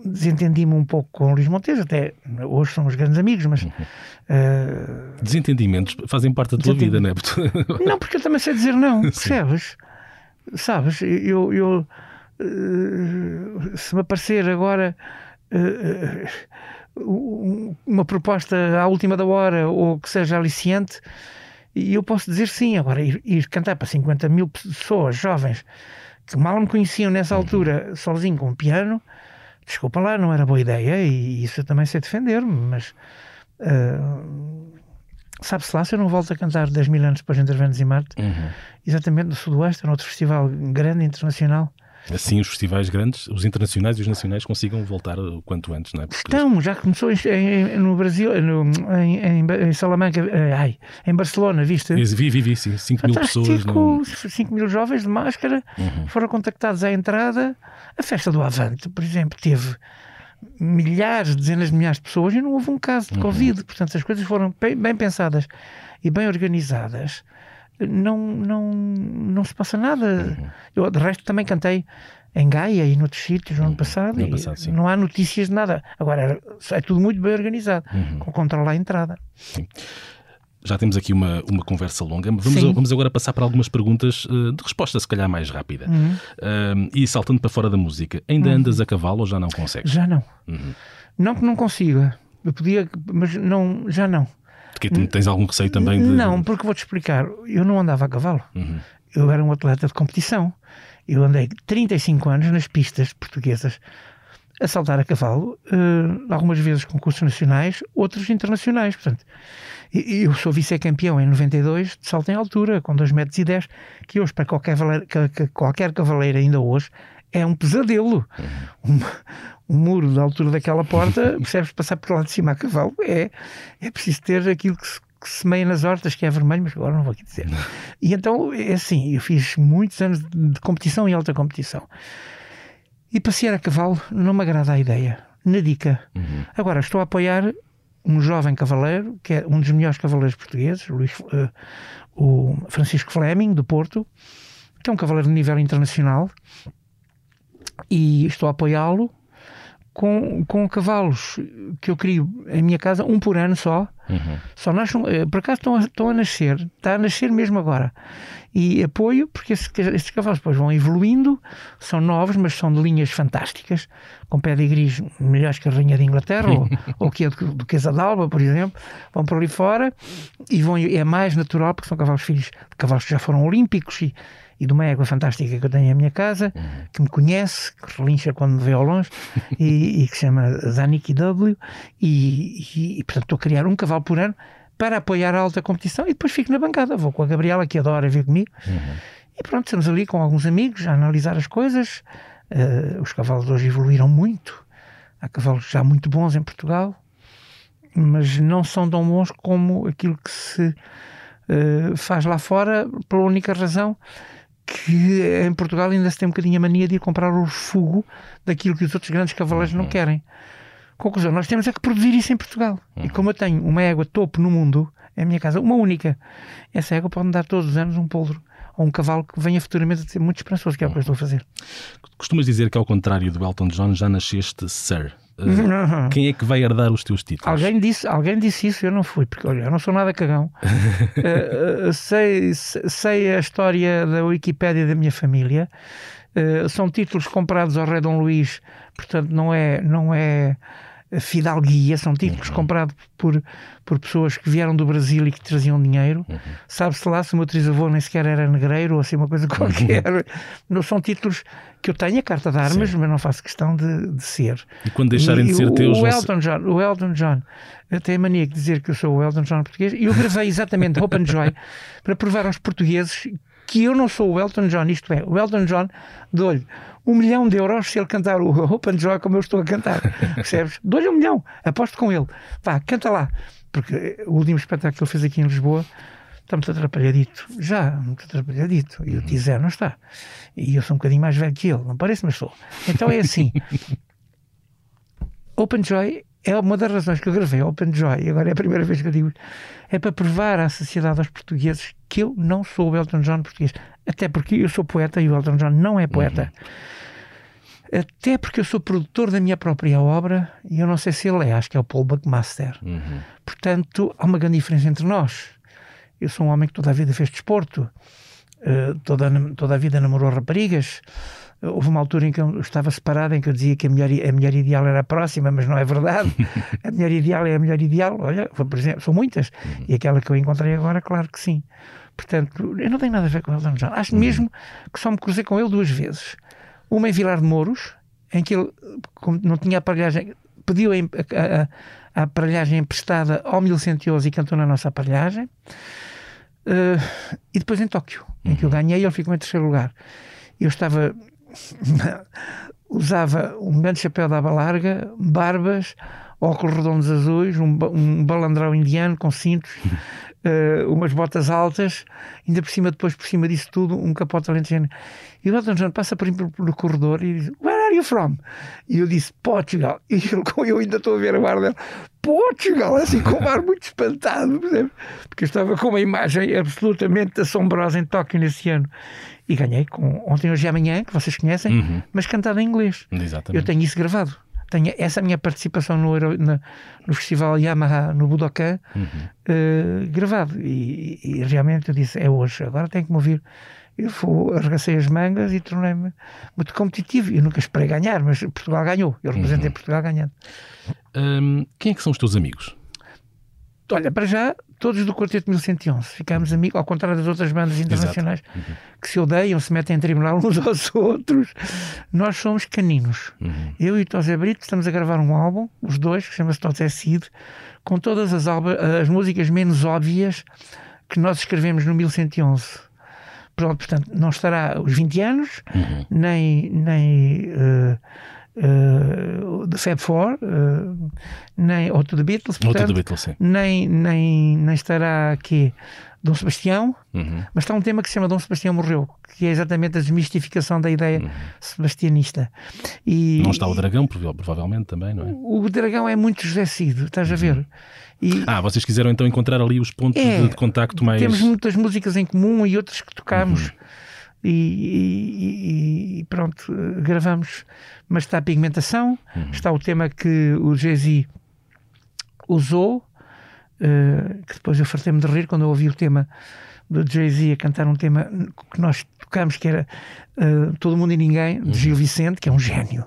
desentendi-me um pouco com o Luís Montes, até hoje somos grandes amigos, mas. Uhum. Uh, Desentendimentos fazem parte da tua vida, não é? <laughs> não, porque eu também sei dizer não, percebes? Sabes? Eu. eu uh, se me aparecer agora. Uh, uma proposta à última da hora ou que seja aliciante, e eu posso dizer sim. Agora, ir, ir cantar para 50 mil pessoas jovens que mal me conheciam nessa uhum. altura, sozinho com um piano, desculpa lá, não era boa ideia e isso eu também sei defender-me, mas uh, sabe-se lá se eu não volto a cantar 10 mil anos depois de Interventos em Marte, uhum. exatamente no Sudoeste, era outro festival grande, internacional, Assim, os festivais grandes, os internacionais e os nacionais, consigam voltar o quanto antes, não é? Porque Estão, já começou em, em, no Brasil, no, em, em, Salamanca, eh, ai, em Barcelona, viste? Vi, vi, vi, sim. 5 mil pessoas. No... 5 mil jovens de máscara uhum. foram contactados à entrada. A festa do Avante, por exemplo, teve milhares, dezenas de milhares de pessoas e não houve um caso de uhum. Covid. Portanto, as coisas foram bem, bem pensadas e bem organizadas não, não, não se passa nada. Uhum. Eu, de resto, também cantei em Gaia e noutros sítios no ano uhum. passado. No passado não há notícias de nada. Agora, é tudo muito bem organizado, uhum. com controle à entrada. Sim. Já temos aqui uma, uma conversa longa. Vamos, vamos agora passar para algumas perguntas uh, de resposta, se calhar, mais rápida. Uhum. Uh, e saltando para fora da música, ainda uhum. andas a cavalo ou já não consegues? Já não. Uhum. Não que não consiga. Eu podia, mas não, já não. Porque tens algum receio também de. Não, porque vou-te explicar. Eu não andava a cavalo. Uhum. Eu era um atleta de competição. Eu andei 35 anos nas pistas portuguesas a saltar a cavalo, uh, algumas vezes concursos nacionais, outros internacionais. Portanto, eu sou vice-campeão em 92 de salto em altura, com 2 metros e 10, que hoje, para qualquer, qualquer cavaleiro ainda hoje, é um pesadelo. Uhum. Um, um, muro da altura daquela porta, <laughs> percebes, passar por lá de cima a cavalo, é, é preciso ter aquilo que se, que se meia nas hortas, que é vermelho, mas agora não vou aqui dizer. <laughs> E então, é assim, eu fiz muitos anos de competição e alta competição. E passear a cavalo não me agrada a ideia. Na dica. Uhum. Agora, estou a apoiar um jovem cavaleiro, que é um dos melhores cavaleiros portugueses, Luís, uh, o Francisco Fleming, do Porto, que é um cavaleiro de nível internacional, e estou a apoiá-lo com, com cavalos que eu crio em minha casa, um por ano só. Uhum. Só nascem, eh, por acaso estão a, estão a nascer, está a nascer mesmo agora. E apoio, porque esses, esses cavalos depois vão evoluindo, são novos, mas são de linhas fantásticas, com pedigrees melhores que a Rainha de Inglaterra ou, <laughs> ou que a do, do d'Alba, por exemplo. Vão por ali fora e vão, é mais natural, porque são cavalos filhos de cavalos que já foram olímpicos e e de uma égua fantástica que eu tenho em minha casa, uhum. que me conhece, que relincha quando me vê ao longe, <laughs> e, e, que se chama Zanik W, e, e, e, portanto estou a criar um cavalo por ano para apoiar a alta competição e depois fico na bancada, vou com a Gabriela que adora vir comigo, uhum. e pronto, estamos ali com alguns amigos a analisar as coisas, uh, os cavalos hoje evoluíram muito, há cavalos já muito bons em Portugal, mas não são tão bons como aquilo que se uh, faz lá fora, pela única razão que em Portugal ainda se tem um bocadinho a mania de ir comprar o fogo daquilo que os outros grandes cavaleiros uhum. não querem. Conclusão, nós temos é que produzir isso em Portugal. Uhum. E como eu tenho uma égua topo no mundo, é a minha casa, uma única, essa égua pode me dar todos os anos um poldro ou um cavalo que venha futuramente a ser muito esperançoso, que é o que eu estou a fazer. Costumas dizer que, ao contrário do Elton John, já nasceste Sir. Uh, quem é que vai herdar os teus títulos? Alguém disse, alguém disse isso, eu não fui, porque olha, eu não sou nada cagão. uh, <laughs> uh, sei, sei a história da Wikipédia da minha família. são títulos comprados ao Rei Dom Luís, portanto não é, não é fidalguia, são títulos uhum. comprados por, por pessoas que vieram do Brasil e que traziam dinheiro. Uhum. Sabe-se lá se o meu trisavô nem sequer era negreiro ou assim uma coisa qualquer. Uhum. Não são títulos que eu tenho a carta de armas, Sim. mas não faço questão de, de, ser. E quando deixarem e, de ser o, teus... O Elton, John, o Elton John tem a mania de dizer que eu sou o Elton John português e eu gravei exatamente Hope and Joy <laughs> para provar aos portugueses que eu não sou o Elton John, isto é, o Elton John dou-lhe um milhão de euros se ele cantar o <laughs> Open Joy como eu estou a cantar. <laughs> Percebes? Dou-lhe um milhão, aposto com ele. Vá, canta lá. Porque o último espetáculo que ele fez aqui em Lisboa está muito atrapalhadito. Já, muito atrapalhadito. E o Tizé não está. E eu sou um bocadinho mais velho que ele, não parece, mas sou. Então é assim. <laughs> Open Joy é uma das razões que eu gravei Open Joy, e agora é a primeira vez que eu digo, é para provar à sociedade aos portugueses que eu não sou o Elton John português. Até porque eu sou poeta e o Elton John não é poeta. Uhum. Até porque eu sou produtor da minha própria obra e eu não sei se ele é, acho que é o Paul Buckmaster. Uhum. Portanto, há uma grande diferença entre nós. Eu sou um homem que toda a vida fez desporto, uh, toda, toda a vida namorou raparigas, Houve uma altura em que eu estava separado, em que eu dizia que a mulher, a mulher ideal era a próxima, mas não é verdade. <laughs> a mulher ideal é a mulher ideal. Olha, por exemplo, são muitas. Uhum. E aquela que eu encontrei agora, claro que sim. Portanto, eu não tenho nada a ver com Elton John. Acho uhum. mesmo que só me cruzei com ele duas vezes. Uma em Vilar de Mouros, em que ele, como não tinha aparelhagem, pediu a, a, a aparelhagem emprestada ao Mil Centioso e cantou na nossa aparelhagem. Uh, e depois em Tóquio, em que eu uhum. ganhei, ele ficou em terceiro lugar. Eu estava usava um grande chapéu de aba larga, barbas, óculos redondos azuis, um, um balandrão indiano com cintos, uh, <laughs> umas botas altas, ainda por cima, depois por cima disso tudo, um capote alentejano. E o Elton John passa por mim pelo corredor e diz: Where are you from? E eu disse: Portugal. <laughs> E ele, eu ainda estou a ver a barra dele: Portugal, assim com um ar muito espantado, porque eu estava com uma imagem absolutamente assombrosa em Tóquio nesse ano. E ganhei com Ontem, Hoje e Amanhã, que vocês conhecem, uhum. mas cantado em inglês. Exatamente. Eu tenho isso gravado tenho essa minha participação no, no, no festival Yamaha no Budokan uhum. uh, gravado e, e, realmente eu disse é hoje, agora tenho que me ouvir eu fui, arregacei as mangas e tornei-me muito competitivo eu nunca esperei ganhar, mas Portugal ganhou eu representei uhum. Portugal ganhando um, quem é que são os teus amigos? Olha, para já todos do Quarteto 1111. Ficámos amigos, ao contrário das outras bandas internacionais uhum. que se odeiam, se metem em tribunal uns aos outros. Nós somos caninos. Uhum. Eu e o Tosé Brito estamos a gravar um álbum, os dois, que chama-se Tosé Cid, com todas as, as músicas menos óbvias que nós escrevemos no 1111. Portanto, não estará os 20 anos, uhum. nem. nem uh, uh, de Fab Four, uh, nem outro de Beatles, portanto, Beatles nem, nem, nem estará aqui Dom Sebastião, uhum. mas está um tema que se chama Dom Sebastião Morreu, que é exatamente a desmistificação da ideia uhum. sebastianista. E, não está o Dragão, provavelmente também, não é? O Dragão é muito José Cid, estás a uhum. ver? E, ah, vocês quiseram então encontrar ali os pontos é, de, de, contacto mais. Temos muitas músicas em comum e outras que tocamos. Uhum. E, e, e, pronto, gravamos. Mas está a pigmentação, uhum. está o tema que o Jay-Z usou, uh, que depois eu fartei-me de rir quando eu ouvi o tema do Jay-Z a cantar um tema que nós tocámos, que era uh, Todo Mundo e Ninguém, de Gil uhum. Vicente, que é um gênio,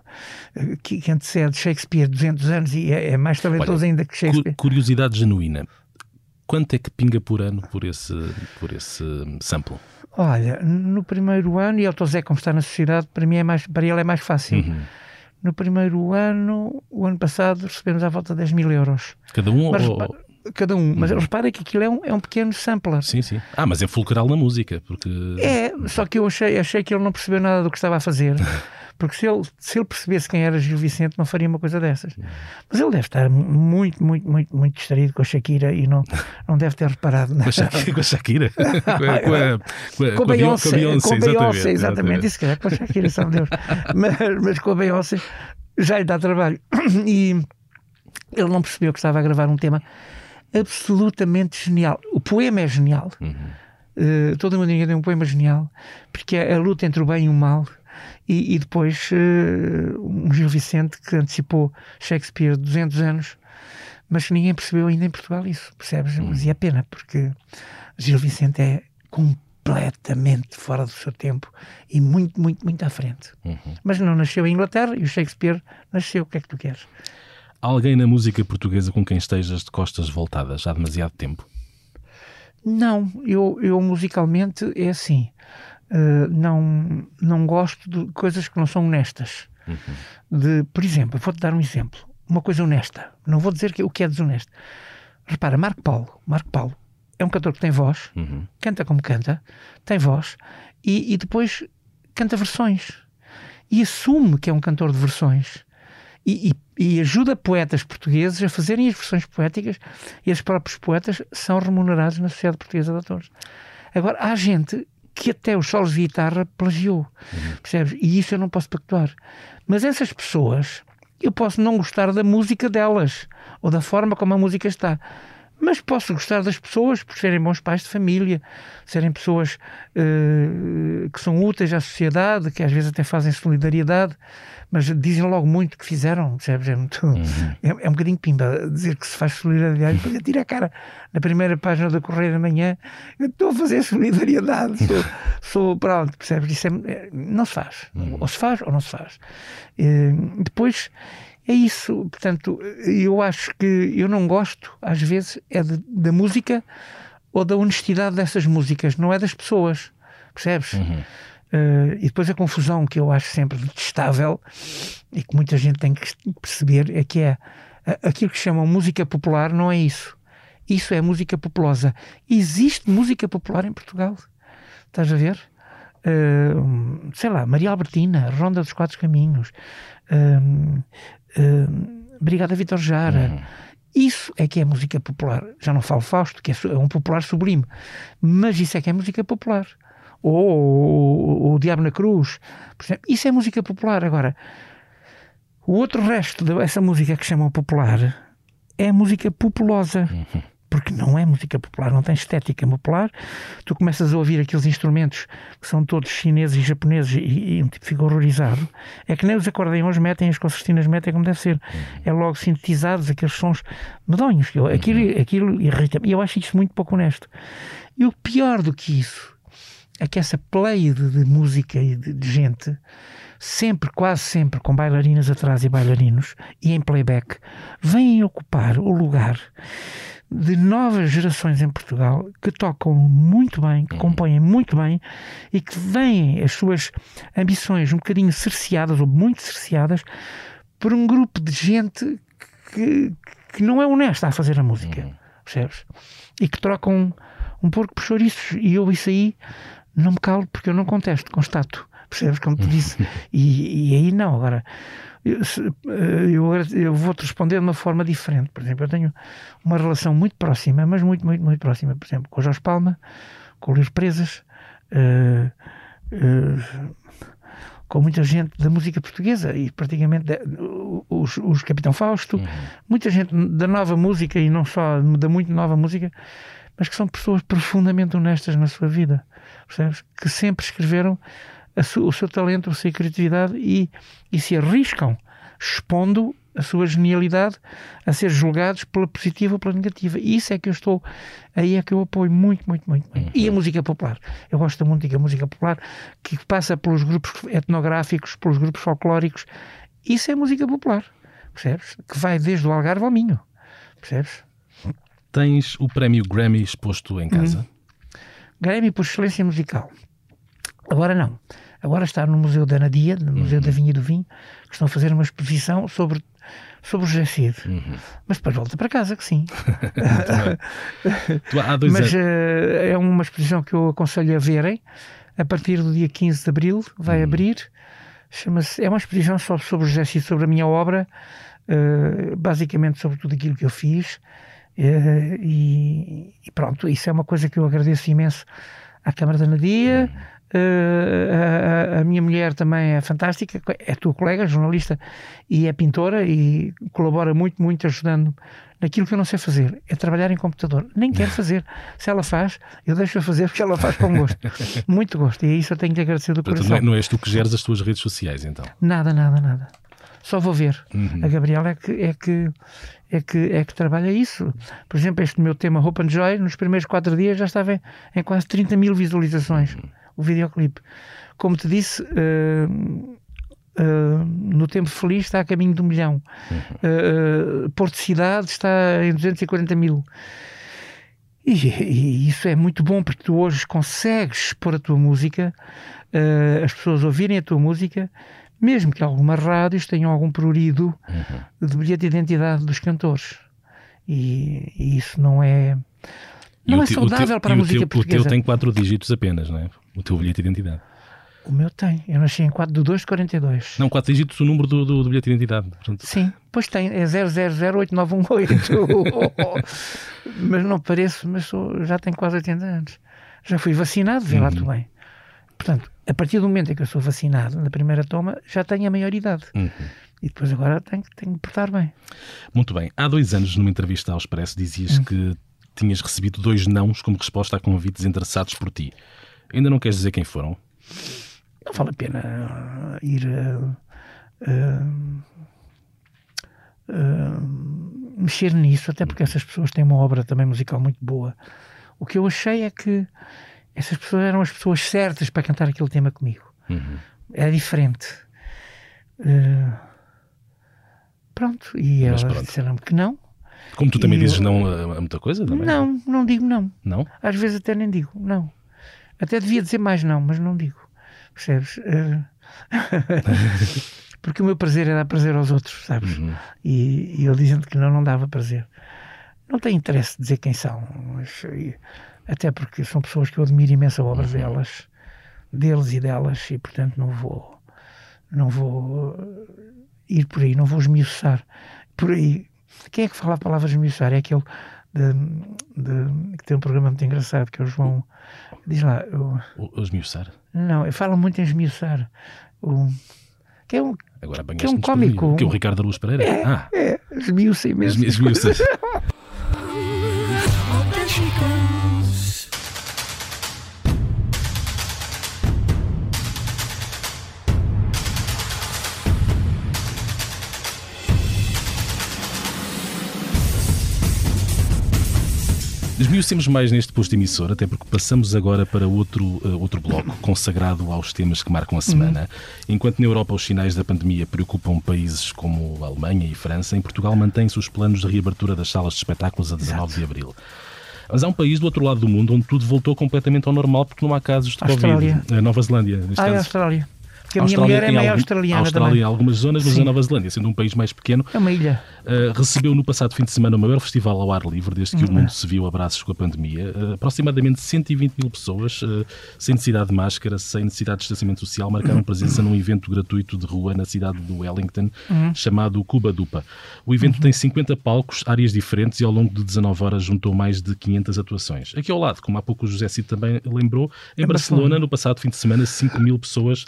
uh, que, que antecede Shakespeare 200 anos e é, é mais talentoso ainda que Shakespeare. Curiosidade genuína. Quanto é que pinga por ano por esse, por esse sample? Olha, no primeiro ano, e o Zé, como está na sociedade, para mim é mais, para ele é mais fácil. Uhum. No primeiro ano, o ano passado, recebemos à volta de 10 mil euros. Cada um Mas, ou... Cada um, mas uhum. repara que aquilo é um, é um pequeno sampler. Sim, sim. Ah, mas é fulcral na música, porque. É, só que eu achei, achei que ele não percebeu nada do que estava a fazer. <laughs> Porque se ele, se ele percebesse quem era Gil Vicente, não faria uma coisa dessas. Mas ele deve estar muito, muito, muito, muito distraído com a Shakira e não, <laughs> não deve ter reparado nada. Com a Shakira? <laughs> com, a, com, a, Beyoncé, com a Beyoncé, exatamente. Isso que com a Shakira, sabe Deus. Mas, mas com a Beyoncé já lhe dá trabalho. <coughs> E ele não percebeu que estava a gravar um tema absolutamente genial. O poema é genial. Uhum. Uh, todo mundo tem um poema genial, porque é a luta entre o bem e o mal e, e depois uh, um Gil Vicente que antecipou Shakespeare 200 anos, mas que ninguém percebeu ainda em Portugal isso, percebes? Hum. Mas é pena, porque Gil Vicente é completamente fora do seu tempo e muito, muito, muito à frente. Uhum. Mas não nasceu em Inglaterra e o Shakespeare nasceu. O que é que tu queres? Alguém na música portuguesa com quem estejas de costas voltadas há demasiado tempo? Não, eu, eu musicalmente é assim. Uh, não, não gosto de coisas que não são honestas. Uhum. De, por exemplo, vou-te dar um exemplo. Uma coisa honesta. Não vou dizer que, o que é desonesto. Repara, Marco Paulo. Marco Paulo é um cantor que tem voz, uhum. canta como canta, tem voz, e, e depois canta versões. E assume que é um cantor de versões. E, e, e, ajuda poetas portugueses a fazerem as versões poéticas e os próprios poetas são remunerados na Sociedade Portuguesa de Atores. Agora, há gente que até os solos de guitarra plagiou. Uhum. Percebes? E isso eu não posso pactuar. Mas essas pessoas, eu posso não gostar da música delas ou da forma como a música está. Mas posso gostar das pessoas por serem bons pais de família, serem pessoas uh, que são úteis à sociedade, que às vezes até fazem solidariedade mas dizem logo muito que fizeram, percebes? É, muito, uhum. é, é, um bocadinho pimba dizer que se faz solidariedade, depois atira a cara na primeira página da Correio da Manhã, eu estou a fazer solidariedade, sou, <laughs> sou pronto, percebes? Isso é, é, não se faz, uhum. ou se faz ou não se faz. E, depois é isso, portanto, eu acho que eu não gosto, às vezes, é de, da música ou da honestidade dessas músicas, não é das pessoas, percebes? Uhum. Uh, e depois a confusão que eu acho sempre detestável e que muita gente tem que perceber é que é aquilo que chamam música popular não é isso. Isso é música populosa. Existe música popular em Portugal. Estás a ver? uh, sei lá, Maria Albertina, Ronda dos Quatro Caminhos, uh, Brigada Vitor Jara. Uhum. Isso é que é música popular. Já não falo Fausto, que é um popular sublime, mas isso é que é música popular. Ou o Diabo na Cruz, por exemplo. Isso é música popular. Agora, o outro resto dessa música que chamam popular é música populosa. Uhum porque não é música popular, não tem estética popular. Tu começas a ouvir aqueles instrumentos que são todos chineses e japoneses e, e um tipo fica horrorizado. É que nem os acordeões metem, as concertinas metem como deve ser. Uhum. É logo sintetizados, aqueles sons medonhos. Aquilo, uhum. aquilo irrita-me. E eu acho isso muito pouco honesto. E o pior do que isso é que essa play de, de música e de, de gente sempre, quase sempre, com bailarinas atrás e bailarinos, e em playback, vêm ocupar o lugar de novas gerações em Portugal que tocam muito bem, que uhum. compõem muito bem e que veem as suas ambições um bocadinho cerceadas ou muito cerceadas por um grupo de gente que, que não é honesta a fazer a música, uhum. percebes? E que trocam um, um porco por chouriços. E eu isso aí não me calo porque eu não contesto, constato, percebes? Como te disse. <laughs> e, e aí não, agora eu, eh, eu, eu vou-te responder de uma forma diferente. Por exemplo, eu tenho uma relação muito próxima, mas muito, muito, muito próxima, por exemplo, com o Jorge Palma, com o Luís Presas, uh, uh, com muita gente da música portuguesa e praticamente de, os, os Capitão Fausto, uhum. muita gente da nova música e não só da muito nova música, mas que são pessoas profundamente honestas na sua vida, percebes? Que sempre escreveram su, o seu talento, a sua criatividade e, e se arriscam, expondo a sua genialidade a ser julgados pela positiva ou pela negativa. E isso é que eu estou, aí é que eu apoio muito, muito, muito. muito. Uhum. E a música popular. Eu gosto muito da música popular que passa pelos grupos etnográficos, pelos grupos folclóricos. Isso é música popular, percebes? Que vai desde o Algarve ao Minho, percebes? Tens o prémio Grammy exposto em casa? Uhum. Grammy por excelência musical. Agora não. Agora está no Museu da Anadia, no Museu uhum. da Vinha e do Vinho, que estão a fazer uma exposição sobre, sobre o José Cid. Uhum. Mas depois volta para casa, que sim. <laughs> Mas uh, é uma exposição que eu aconselho a verem. A partir do dia 15 de Abril vai uhum. abrir. Chama-se, é uma exposição só sobre o José Cid, sobre a minha obra, uh, basicamente sobre tudo aquilo que eu fiz. Uh, e, e, pronto, isso é uma coisa que eu agradeço imenso à Câmara da Nadia, uhum. Uh, a, a, minha mulher também é fantástica, é tua colega, jornalista e é pintora e colabora muito, muito ajudando naquilo que eu não sei fazer, é trabalhar em computador. Nem quero fazer. Se ela faz, eu deixo-a fazer porque ela faz com gosto. <laughs> muito gosto. E é isso eu tenho que agradecer do coração. Não, é, não és tu que geres as tuas redes sociais, então? Nada, nada, nada. Só vou ver. Uhum. A Gabriela é que, é que é que, é que trabalha isso. Por exemplo, este meu tema Hope and Joy, nos primeiros quatro dias já estava em, em quase 30 mil visualizações. Uhum o videoclipe. Como te disse, uh, uh, no Tempo Feliz está a caminho de um milhão. Uh, Porto Cidade está em 240 mil. E, e, isso é muito bom porque tu hoje consegues pôr a tua música, as pessoas ouvirem a tua música, mesmo que algumas rádios tenham algum prurido uhum. de bilhete de identidade dos cantores. E, e isso não é. Não é saudável para a música teu, portuguesa. O teu tem quatro dígitos apenas, não é? O teu bilhete de identidade. O meu tem. Eu nasci em 4 de 2 de 42. Não, 4 dígitos o número do, do, do bilhete de identidade. Portanto... Sim, pois tem. É 000818. <laughs> mas não pareço, mas sou, já tenho quase 80 anos. Já fui vacinado, vê uhum. lá tu bem. Portanto, a partir do momento em que eu sou vacinado, na primeira toma, já tenho a maior idade. Uhum. E depois agora tenho, tenho que me portar bem. Muito bem. Há dois anos, numa entrevista ao Expresso, dizias uhum. que tinhas recebido dois nãos como resposta a convites interessados por ti. Ainda não queres dizer quem foram? Não vale a pena ir uh, uh, uh, mexer nisso, até porque essas pessoas têm uma obra também musical muito boa. O que eu achei é que essas pessoas eram as pessoas certas para cantar aquele tema comigo. Uhum. Era diferente. pronto, e Mas elas disseram-me que não. Como tu também dizes eu... não a, muita coisa? Também? Não, não digo não. Não? Às vezes até nem digo não. Até devia dizer mais não, mas não digo. Percebes? <laughs> Porque o meu prazer é dar prazer aos outros, sabes? Uhum. E, e eu dizendo que não, não dava prazer. Não tenho interesse dizer quem são, mas, até porque são pessoas que eu admiro imenso a obra uhum. delas. deles e delas e portanto não vou não vou ir por aí, não vou esmiuçar por aí. Quem é que fala a palavra esmiuçar? É aquele de, de, que tem um programa muito engraçado que é o João diz lá o, o esmiuçar? Não, fala muito em esmiuçar o, que é um, Agora que é um cómico. Que é o Ricardo Luz Pereira? É, ah. é esmiuça imenso. Esmiuça. <laughs> Esmiucemos mais neste posto emissor, até porque passamos agora para outro, uh, outro bloco <clears throat> consagrado aos temas que marcam a semana. Uhum. Enquanto na Europa os sinais da pandemia preocupam países como a Alemanha e França, em Portugal mantém-se os planos de reabertura das salas de espetáculos a 19 Exato. de abril. Mas há um país do outro lado do mundo onde tudo voltou completamente ao normal porque não há casos de Austrália. Covid. A Nova Zelândia. Neste ah, caso. É a Austrália. Porque a, a minha mulher é meio australiana a Austrália também. em algumas zonas, mas Sim. a Nova Zelândia, sendo um país mais pequeno, é uma ilha. Uh, recebeu no passado fim de semana o maior festival ao ar livre desde que hum. o mundo se viu a braços com a pandemia. Uh, aproximadamente 120 mil pessoas, uh, sem necessidade de máscara, sem necessidade de distanciamento social, marcaram presença num evento gratuito de rua na cidade de Wellington, hum. chamado Cuba Dupa. O evento uhum. tem 50 palcos, áreas diferentes e ao longo de 19 horas juntou mais de 500 atuações. Aqui ao lado, como há pouco o José Cid também lembrou, em, Barcelona, Barcelona, no passado fim de semana, 5 mil pessoas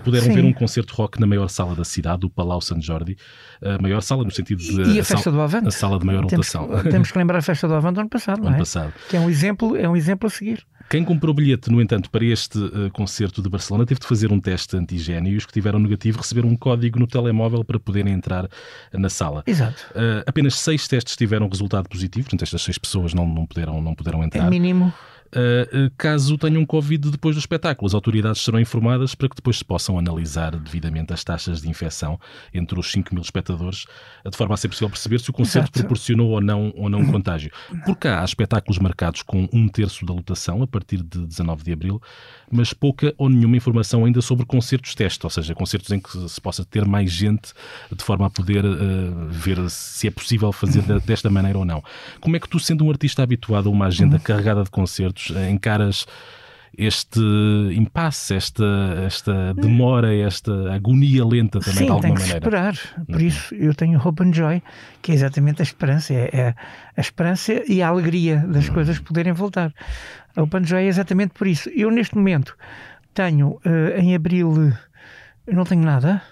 puderam Sim. ver um concerto rock na maior sala da cidade, o Palau San Jordi. A maior sala no sentido de. E a, Festa sala, do Avante? A sala de maior temos, rotação. <laughs> Temos que lembrar a Festa do Avante do ano passado, não ano é? passado. Que é um exemplo, é um exemplo a seguir. Quem comprou bilhete, no entanto, para este uh, concerto de Barcelona teve de fazer um teste antigênio e os que tiveram negativo receberam um código no telemóvel para poderem entrar na sala. Exato. Uh, apenas seis testes tiveram resultado positivo, portanto, estas seis pessoas não, não, puderam, não puderam entrar. É mínimo. Uh, caso tenham Covid depois do espetáculo. As autoridades serão informadas para que depois se possam analisar devidamente as taxas de infecção entre os 5 mil espectadores, de forma a ser possível perceber se o concerto Exato. proporcionou ou não, ou não um contágio. Por cá há espetáculos marcados com um terço da lotação a partir de 19 de abril, mas pouca ou nenhuma informação ainda sobre concertos teste, ou seja, concertos em que se possa ter mais gente de forma a poder uh, ver se é possível fazer desta maneira ou não. Como é que tu, sendo um artista habituado a uma agenda carregada de concertos, encaras este impasse, esta, esta demora, esta agonia lenta também Sim, de alguma tem que maneira. esperar. Por uhum. isso eu tenho Hope and Joy, que é exatamente a esperança. É, é a esperança e a alegria das uhum. coisas poderem voltar. A Hope and Joy é exatamente por isso. Eu neste momento tenho uh, em abril não tenho nada.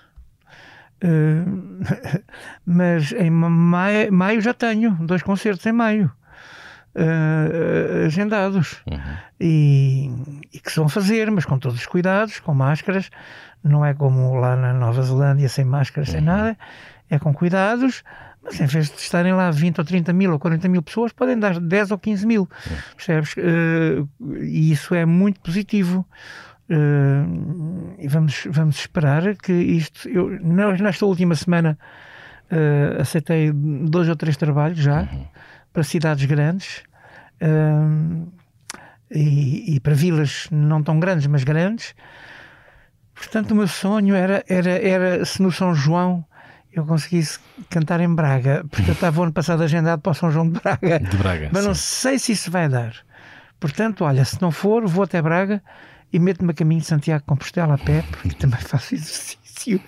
Uh, <laughs> mas em maio, maio já tenho dois concertos em maio uh, agendados uhum. e, e, que se vão fazer, mas com todos os cuidados, com máscaras. Não é como lá na Nova Zelândia, sem máscaras, uhum. sem nada, é com cuidados. Mas em vez de estarem lá 20 ou 30 mil ou 40 mil pessoas, podem dar 10 ou 15 mil. Uhum. Percebes? Uh, e isso é muito positivo. Uh, e vamos, vamos esperar que isto. Eu, nesta última semana uh, aceitei dois ou três trabalhos já. Uhum para cidades grandes e, e, para vilas não tão grandes, mas grandes. Portanto, o meu sonho era, era, era se no São João eu conseguisse cantar em Braga, porque eu estava ano passado agendado para o São João de Braga. De Braga mas sim. não sei se isso vai dar. Portanto, olha, se não for, vou até Braga e meto-me a caminho de Santiago de Compostela a pé, <laughs> porque também faço exercício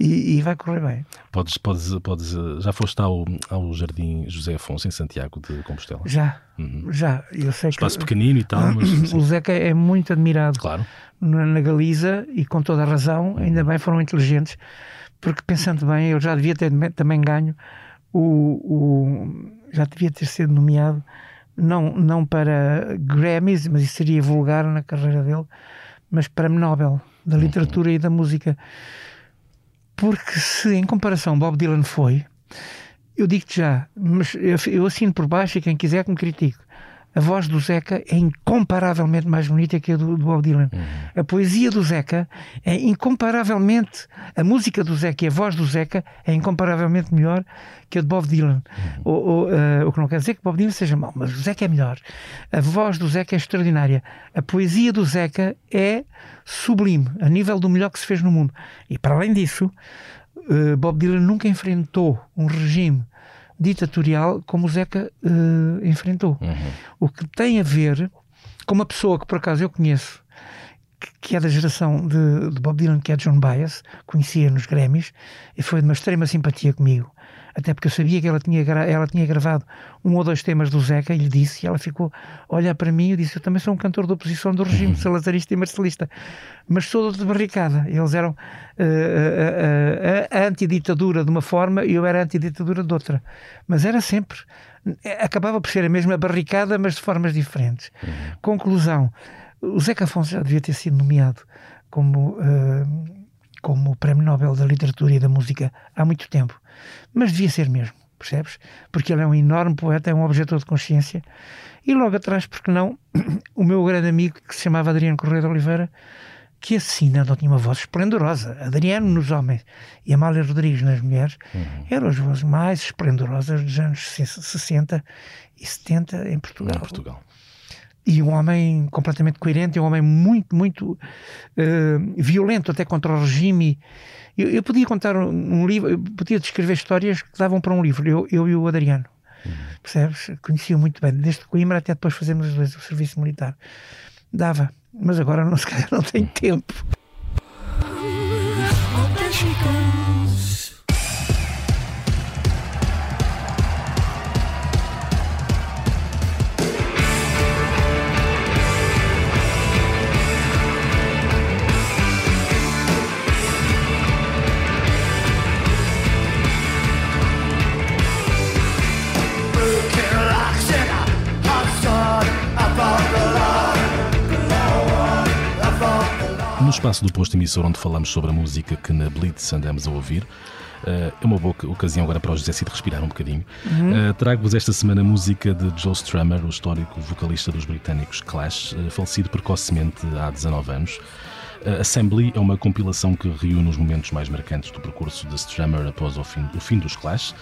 e, e, vai correr bem. Podes, podes, podes, já foste ao, ao Jardim José Afonso em Santiago de Compostela? Já, uhum. já. Eu sei Espaço que, pequenino e tal, mas... <coughs> O Zeca é muito admirado claro. na, na Galiza e com toda a razão, uhum. ainda bem foram inteligentes, porque pensando bem, eu já devia ter também ganho o, o já devia ter sido nomeado não, não para Grammys, mas isso seria vulgar na carreira dele, mas para Nobel da uhum. literatura e da música. Porque se em comparação Bob Dylan foi, eu digo-te já, mas eu assino por baixo e quem quiser que me critique. A voz do Zeca é incomparavelmente mais bonita que a do, do Bob Dylan. Uhum. A poesia do Zeca é incomparavelmente. A música do Zeca e a voz do Zeca é incomparavelmente melhor que a de Bob Dylan. Uhum. Uh, o, que não quer dizer que Bob Dylan seja mau, mas o Zeca é melhor. A voz do Zeca é extraordinária. A poesia do Zeca é sublime, a nível do melhor que se fez no mundo. E para além disso, uh, Bob Dylan nunca enfrentou um regime ditatorial como o Zeca uh, enfrentou. Uhum. O que tem a ver com uma pessoa que por acaso eu conheço, que é da geração de, de, Bob Dylan, que é John Bias, conhecia nos Grammys, e foi de uma extrema simpatia comigo. Até porque eu sabia que ela tinha, ela tinha gravado um ou dois temas do Zeca e lhe disse, e ela ficou a olhar para mim e disse: Eu também sou um cantor da oposição do regime salazarista e marcelista, mas sou de barricada. Eles eram uh, uh, uh, antiditadura de uma forma e eu era antiditadura de outra. Mas era sempre. Acabava por ser a mesma barricada, mas de formas diferentes. Uhum. Conclusão o Zeca Afonso já devia ter sido nomeado como, uh, como Prémio Nobel da Literatura e da Música há muito tempo, mas devia ser mesmo, percebes? Porque ele é um enorme poeta, é um objetor de consciência. E logo atrás, porque não, <clears throat> o meu grande amigo que se chamava Adriano Correia de Oliveira, que assina, não tinha uma voz esplendorosa. Adriano nos homens e Amália Rodrigues nas mulheres uhum. eram as vozes mais esplendorosas dos anos 60 e 70 em Portugal. Em Portugal e um homem completamente coerente, um homem muito, muito uh, violento até contra o regime. Eu, eu podia contar um, um, livro, eu podia descrever histórias que davam para um livro, eu, eu e o Adriano. Uhum. Percebes? Conhecia muito bem, desde Coimbra até depois fazermos o serviço militar. Dava, mas agora não, <laughs> se calhar não tem tempo. Espaço do posto emissor onde falamos sobre a música que na Blitz andamos a ouvir. Uh, é uma boa ocasião agora para o José Cid respirar um bocadinho. Uhum. Uh, Trago-vos esta semana a música de Joe Strummer, o histórico vocalista dos britânicos Clash, uh, falecido precocemente há 19 anos. Assembly é uma compilação que reúne os momentos mais marcantes do percurso de Strummer após o fim, o fim dos Clash,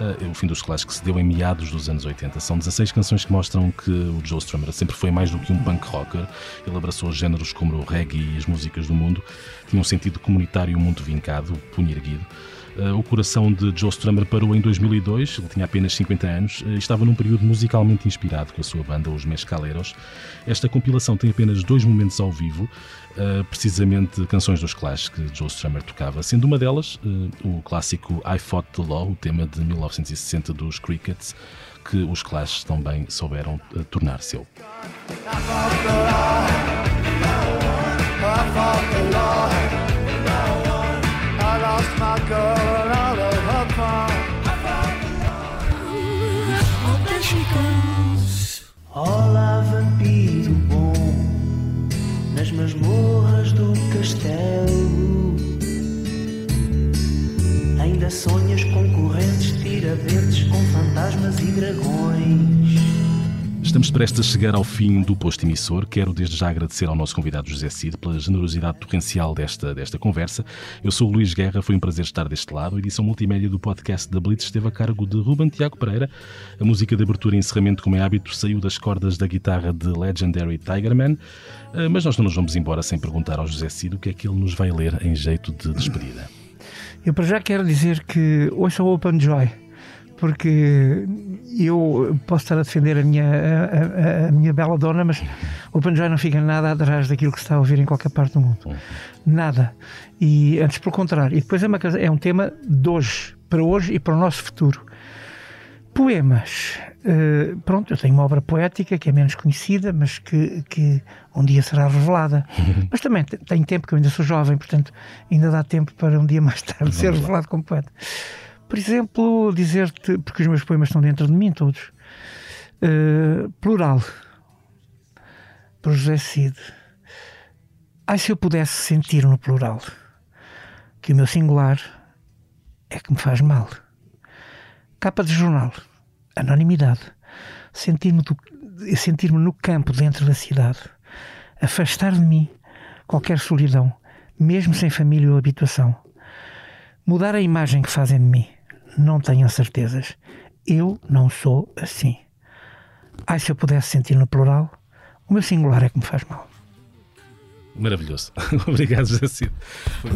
uh, o fim dos Clash que se deu em meados dos anos 80. São 16 canções que mostram que o Joe Strummer sempre foi mais do que um punk rocker. Ele abraçou géneros como o reggae e as músicas do mundo, tinha um sentido comunitário muito vincado, punho erguido. Uh, o coração de Joe Strummer parou em 2002, ele tinha apenas 50 anos uh, e estava num período musicalmente inspirado com a sua banda, os Mescaleros. Esta compilação tem apenas dois momentos ao vivo, uh, precisamente canções dos Clash que Joe Strummer tocava, sendo uma delas o clássico I Fought the Law, o tema de 1960 dos Crickets, que os Clash também souberam tornar seu. Law. I sonhas com correntes, tiradentes, com fantasmas e dragões. Estamos prestes a chegar ao fim do posto emissor. Quero desde já agradecer ao nosso convidado José Cid pela generosidade torrencial desta, desta conversa. Eu sou o Luís Guerra, foi um prazer estar deste lado. A edição multimédia do podcast da Blitz esteve a cargo de Ruben Tiago Pereira. A música de abertura e encerramento, como é hábito, saiu das cordas da guitarra de Legendary Tigerman. Ah, mas nós não nos vamos embora sem perguntar ao José Cid o que é que ele nos vai ler em jeito de despedida. Eu para já quero dizer que hoje o Open Joy porque eu posso estar a defender a minha, a, a, a minha bela dona, mas o Banjo não fica nada atrás daquilo que se está a ouvir em qualquer parte do mundo. Nada. E antes, pelo contrário. E depois é, uma, é um tema de hoje, para hoje e para o nosso futuro. Poemas. Uh, pronto, eu tenho uma obra poética que é menos conhecida, mas que, que um dia será revelada. <laughs> mas também tenho tempo, que eu ainda sou jovem, portanto ainda dá tempo para um dia mais <laughs> tarde ser revelado como poeta. Por exemplo, dizer-te, porque os meus poemas estão dentro de mim todos, uh, plural, por José Cid. Ai, se eu pudesse sentir no plural que o meu singular é que me faz mal. Capa de jornal, anonimidade, sentir-me sentir no campo dentro da cidade, afastar de mim qualquer solidão, mesmo sem família ou habitação, mudar a imagem que fazem de mim não tenham certezas. Eu não sou assim. Ai, se eu pudesse sentir no plural, o meu singular é que me faz mal. Maravilhoso. <laughs> Obrigado, Jacir. Foi...